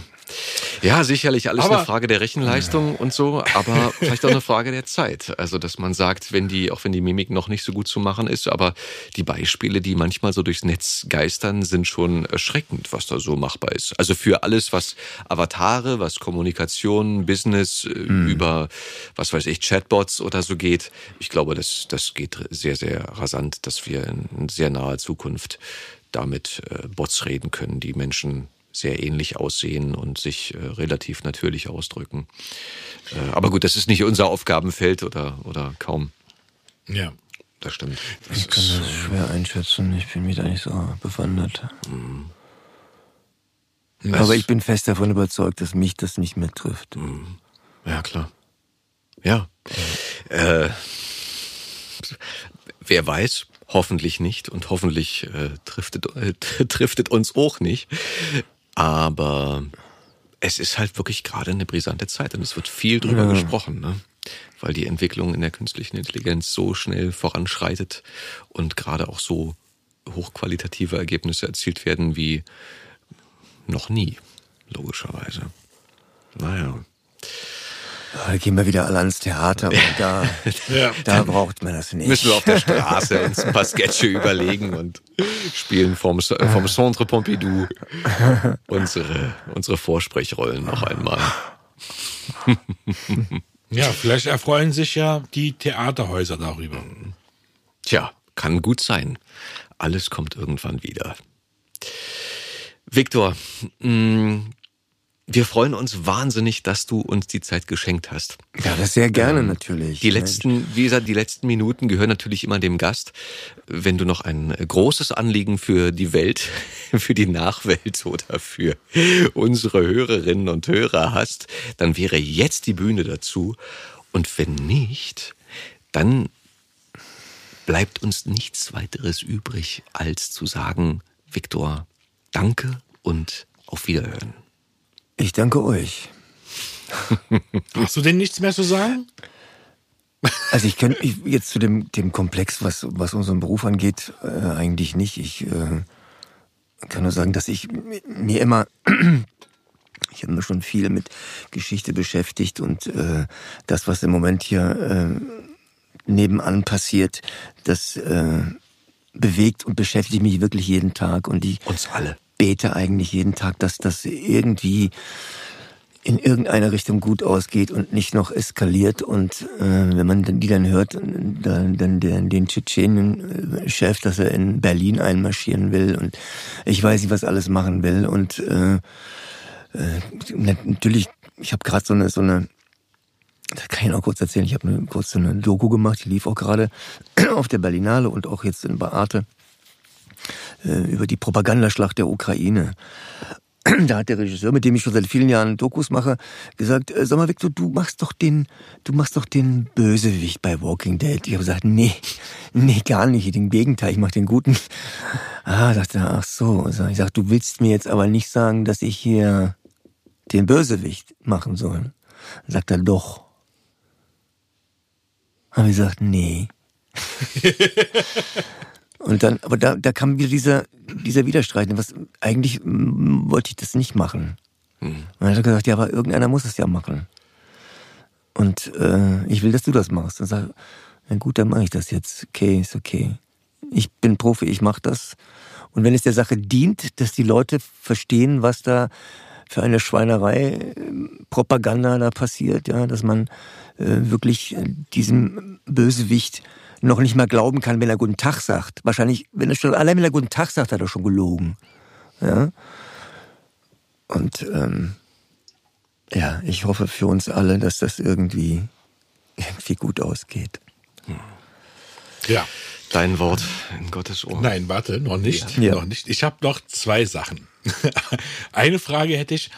Ja, sicherlich alles Aber- eine Frage der Rechenleistung und so, aber vielleicht auch eine Frage der Zeit. Also, dass man sagt, wenn die, auch wenn die Mimik noch nicht so gut zu machen ist, aber die Beispiele, die manchmal so durchs Netz geistern, sind schon erschreckend, was da so machbar ist. Also für alles, was Avatare, was Kommunikation, Business, äh, über, was weiß ich, Chatbots oder so geht. Ich glaube, das, das geht sehr, sehr rasant, dass wir in sehr naher Zukunft damit äh, Bots reden können, die Menschen sehr ähnlich aussehen und sich äh, relativ natürlich ausdrücken. Äh, aber gut, das ist nicht unser Aufgabenfeld oder, oder kaum. Ja. Das stimmt. Ich kann das schwer einschätzen. Ich bin mir da nicht so bewandert. Aber ich bin fest davon überzeugt, dass mich das nicht mehr trifft. Ja, klar. Ja. Äh, wer weiß, hoffentlich nicht und hoffentlich äh, trifft, äh, trifft uns auch nicht. Aber es ist halt wirklich gerade eine brisante Zeit und es wird viel drüber gesprochen, ne? weil die Entwicklung in der künstlichen Intelligenz so schnell voranschreitet und gerade auch so hochqualitative Ergebnisse erzielt werden wie noch nie, logischerweise. Naja. Da gehen wir wieder alle ans Theater und da, Ja. da braucht man das nicht. müssen wir auf der Straße uns ein paar Sketche überlegen und spielen vom, äh, vom Centre Pompidou unsere, unsere Vorsprechrollen noch einmal. Ja, vielleicht erfreuen sich ja die Theaterhäuser darüber. Tja, kann gut sein. Alles kommt irgendwann wieder. Viktor, mh, wir freuen uns wahnsinnig, dass du uns die Zeit geschenkt hast. Ja, das sehr gerne natürlich. Die letzten, wie gesagt, die letzten Minuten gehören natürlich immer dem Gast. Wenn du noch ein großes Anliegen für die Welt, für die Nachwelt oder für unsere Hörerinnen und Hörer hast, dann wäre jetzt die Bühne dazu. Und wenn nicht, dann bleibt uns nichts weiteres übrig, als zu sagen, Viktor, danke und auf Wiederhören. Ich danke euch. Hast du denn nichts mehr zu sagen? Also ich könnte ich- jetzt zu dem, dem Komplex, was, was unseren Beruf angeht, äh, eigentlich nicht. Ich äh, kann nur sagen, dass ich mir immer, ich habe mich schon viel mit Geschichte beschäftigt und äh, das, was im Moment hier äh, nebenan passiert, das äh, bewegt und beschäftigt mich wirklich jeden Tag und ich Uns alle. Bete eigentlich jeden Tag, dass das irgendwie in irgendeine Richtung gut ausgeht und nicht noch eskaliert. Und äh, wenn man die dann hört, dann, dann den, den Tschetschenen-Chef, dass er in Berlin einmarschieren will und ich weiß nicht, was alles machen will. Und äh, äh, natürlich, ich habe gerade so eine, so eine, das kann ich noch kurz erzählen, ich habe kurz so eine Doku gemacht, die lief auch gerade auf der Berlinale und auch jetzt in Beate äh, über die Propagandaschlacht der Ukraine. da hat der Regisseur, mit dem ich schon seit vielen Jahren Dokus mache, gesagt, äh, sag mal Victor, du machst doch den, du machst doch den Bösewicht bei Walking Dead. Ich habe gesagt, nee, nee, gar nicht, im Gegenteil, ich mach den guten. Ah, dachte er, ach so. Also ich sag, du willst mir jetzt aber nicht sagen, dass ich hier den Bösewicht machen soll. Sagt er, doch. Habe ich gesagt, nee. Und dann, aber da, da kam wieder dieser, dieser Widerstreit. Was, eigentlich mm, wollte ich das nicht machen. Mhm. Und dann hat er gesagt, ja, aber irgendeiner muss es ja machen. Und äh, ich will, dass du das machst. Und sag, na gut, dann mache ich das jetzt. Okay, ist okay. Ich bin Profi, ich mache das. Und wenn es der Sache dient, dass die Leute verstehen, was da für eine Schweinerei, Propaganda da passiert, ja, dass man äh, wirklich diesem Bösewicht noch nicht mal glauben kann, wenn er guten Tag sagt. Wahrscheinlich, wenn er schon, allein wenn er guten Tag sagt, hat er schon gelogen. Ja. Und ähm, ja, ich hoffe für uns alle, dass das irgendwie, irgendwie gut ausgeht. Ja. Dein Wort in Gottes Ohr. Nein, warte, noch nicht. Ja. Noch nicht. Ich habe noch zwei Sachen. Eine Frage hätte ich.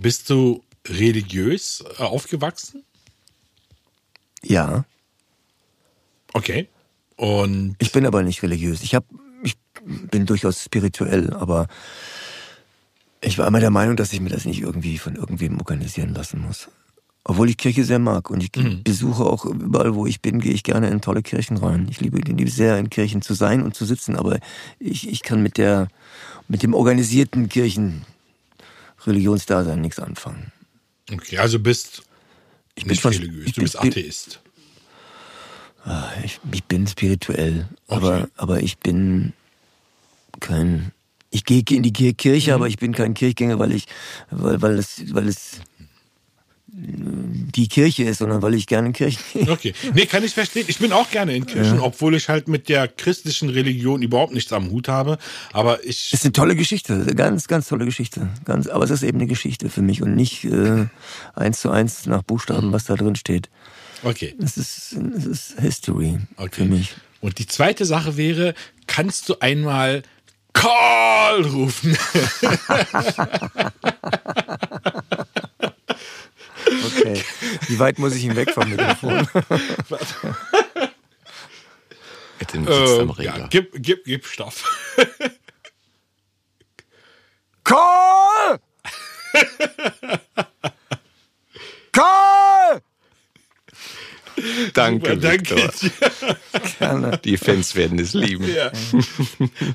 Bist du religiös äh, aufgewachsen? Ja. Okay. Und ich bin aber nicht religiös. Ich habe, ich bin durchaus spirituell, aber ich war immer der Meinung, dass ich mir das nicht irgendwie von irgendwem organisieren lassen muss. Obwohl ich Kirche sehr mag und ich mhm. besuche auch überall, wo ich bin, gehe ich gerne in tolle Kirchen rein. Ich liebe, liebe sehr, in Kirchen zu sein und zu sitzen, aber ich, ich kann mit der, mit dem organisierten Kirchen Religionsdasein nichts anfangen. Okay, also bist ich nicht bin religiös, du bist Atheist. Ah, ich, ich bin spirituell, okay. aber, aber ich bin kein. Ich gehe in die Kirche, mhm. aber ich bin kein Kirchgänger, weil ich, weil, weil es, weil es die Kirche ist, sondern weil ich gerne in Kirchen gehe. Okay. Nee, kann ich verstehen. Ich bin auch gerne in Kirchen, ja. obwohl ich halt mit der christlichen Religion überhaupt nichts am Hut habe. Aber ich. Es ist eine tolle Geschichte. Ganz, ganz tolle Geschichte. Ganz, aber es ist eben eine Geschichte für mich und nicht äh, eins zu eins nach Buchstaben, was da drin steht. Okay. Das ist, das ist History okay. für mich. Und die zweite Sache wäre, kannst du einmal Call rufen? okay. Wie weit muss ich ihn weg vom Mikrofon? äh, ja, gib, gib, gib Stoff. Call! Call! Danke, Super, danke Gerne. Die Fans werden es lieben. Ja.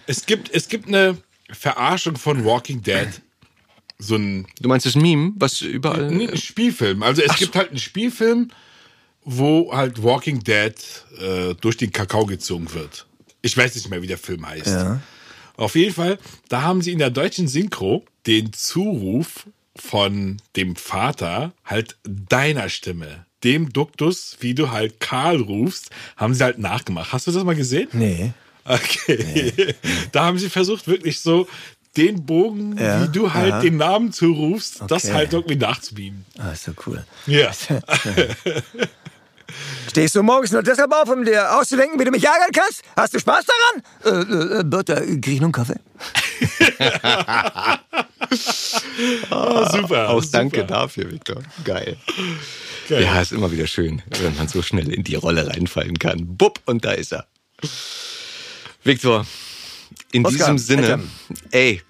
es, gibt, es gibt eine Verarschung von Walking Dead. So ein du meinst das Meme, was überall. Ein Spielfilm. Also es Ach gibt halt einen Spielfilm, wo halt Walking Dead äh, durch den Kakao gezogen wird. Ich weiß nicht mehr, wie der Film heißt. Ja. Auf jeden Fall, da haben sie in der deutschen Synchro den Zuruf von dem Vater halt deiner Stimme dem Duktus, wie du halt Karl rufst, haben sie halt nachgemacht. Hast du das mal gesehen? Nee. Okay. Nee. Da haben sie versucht, wirklich so den Bogen, ja, wie du halt aha. den Namen zurufst, okay. das halt irgendwie nachzubieten. Ah, ist so cool. Ja. Stehst du morgens nur deshalb auf, um dir auszudenken, wie du mich ärgern kannst? Hast du Spaß daran? Äh, äh, äh Bertha, krieg ich noch einen Kaffee? oh, super. Auch super. danke dafür, Victor. Geil. Geil. Ja, ist immer wieder schön, wenn man so schnell in die Rolle reinfallen kann. Bupp, und da ist er. Victor, in Oscar, diesem Sinne, ey,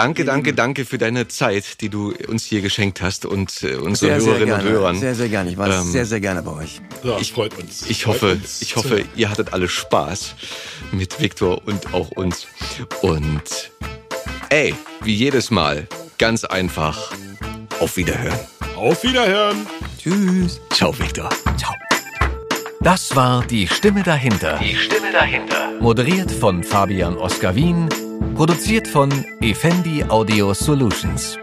Danke, danke, danke für deine Zeit, die du uns hier geschenkt hast und äh, unsere sehr, Hörerinnen sehr und Hörern. Sehr, sehr gerne. Ich war ähm, sehr, sehr gerne bei euch. Ja, ich freut uns. Ich freut hoffe, uns. ich hoffe, ihr hattet alle Spaß mit Viktor und auch uns. Und ey, wie jedes Mal, ganz einfach. Auf Wiederhören. Auf Wiederhören. Tschüss. Ciao, Viktor. Ciao. Das war die Stimme dahinter. Die Stimme dahinter. Moderiert von Fabian Oskar Wien Produziert von Effendi Audio Solutions.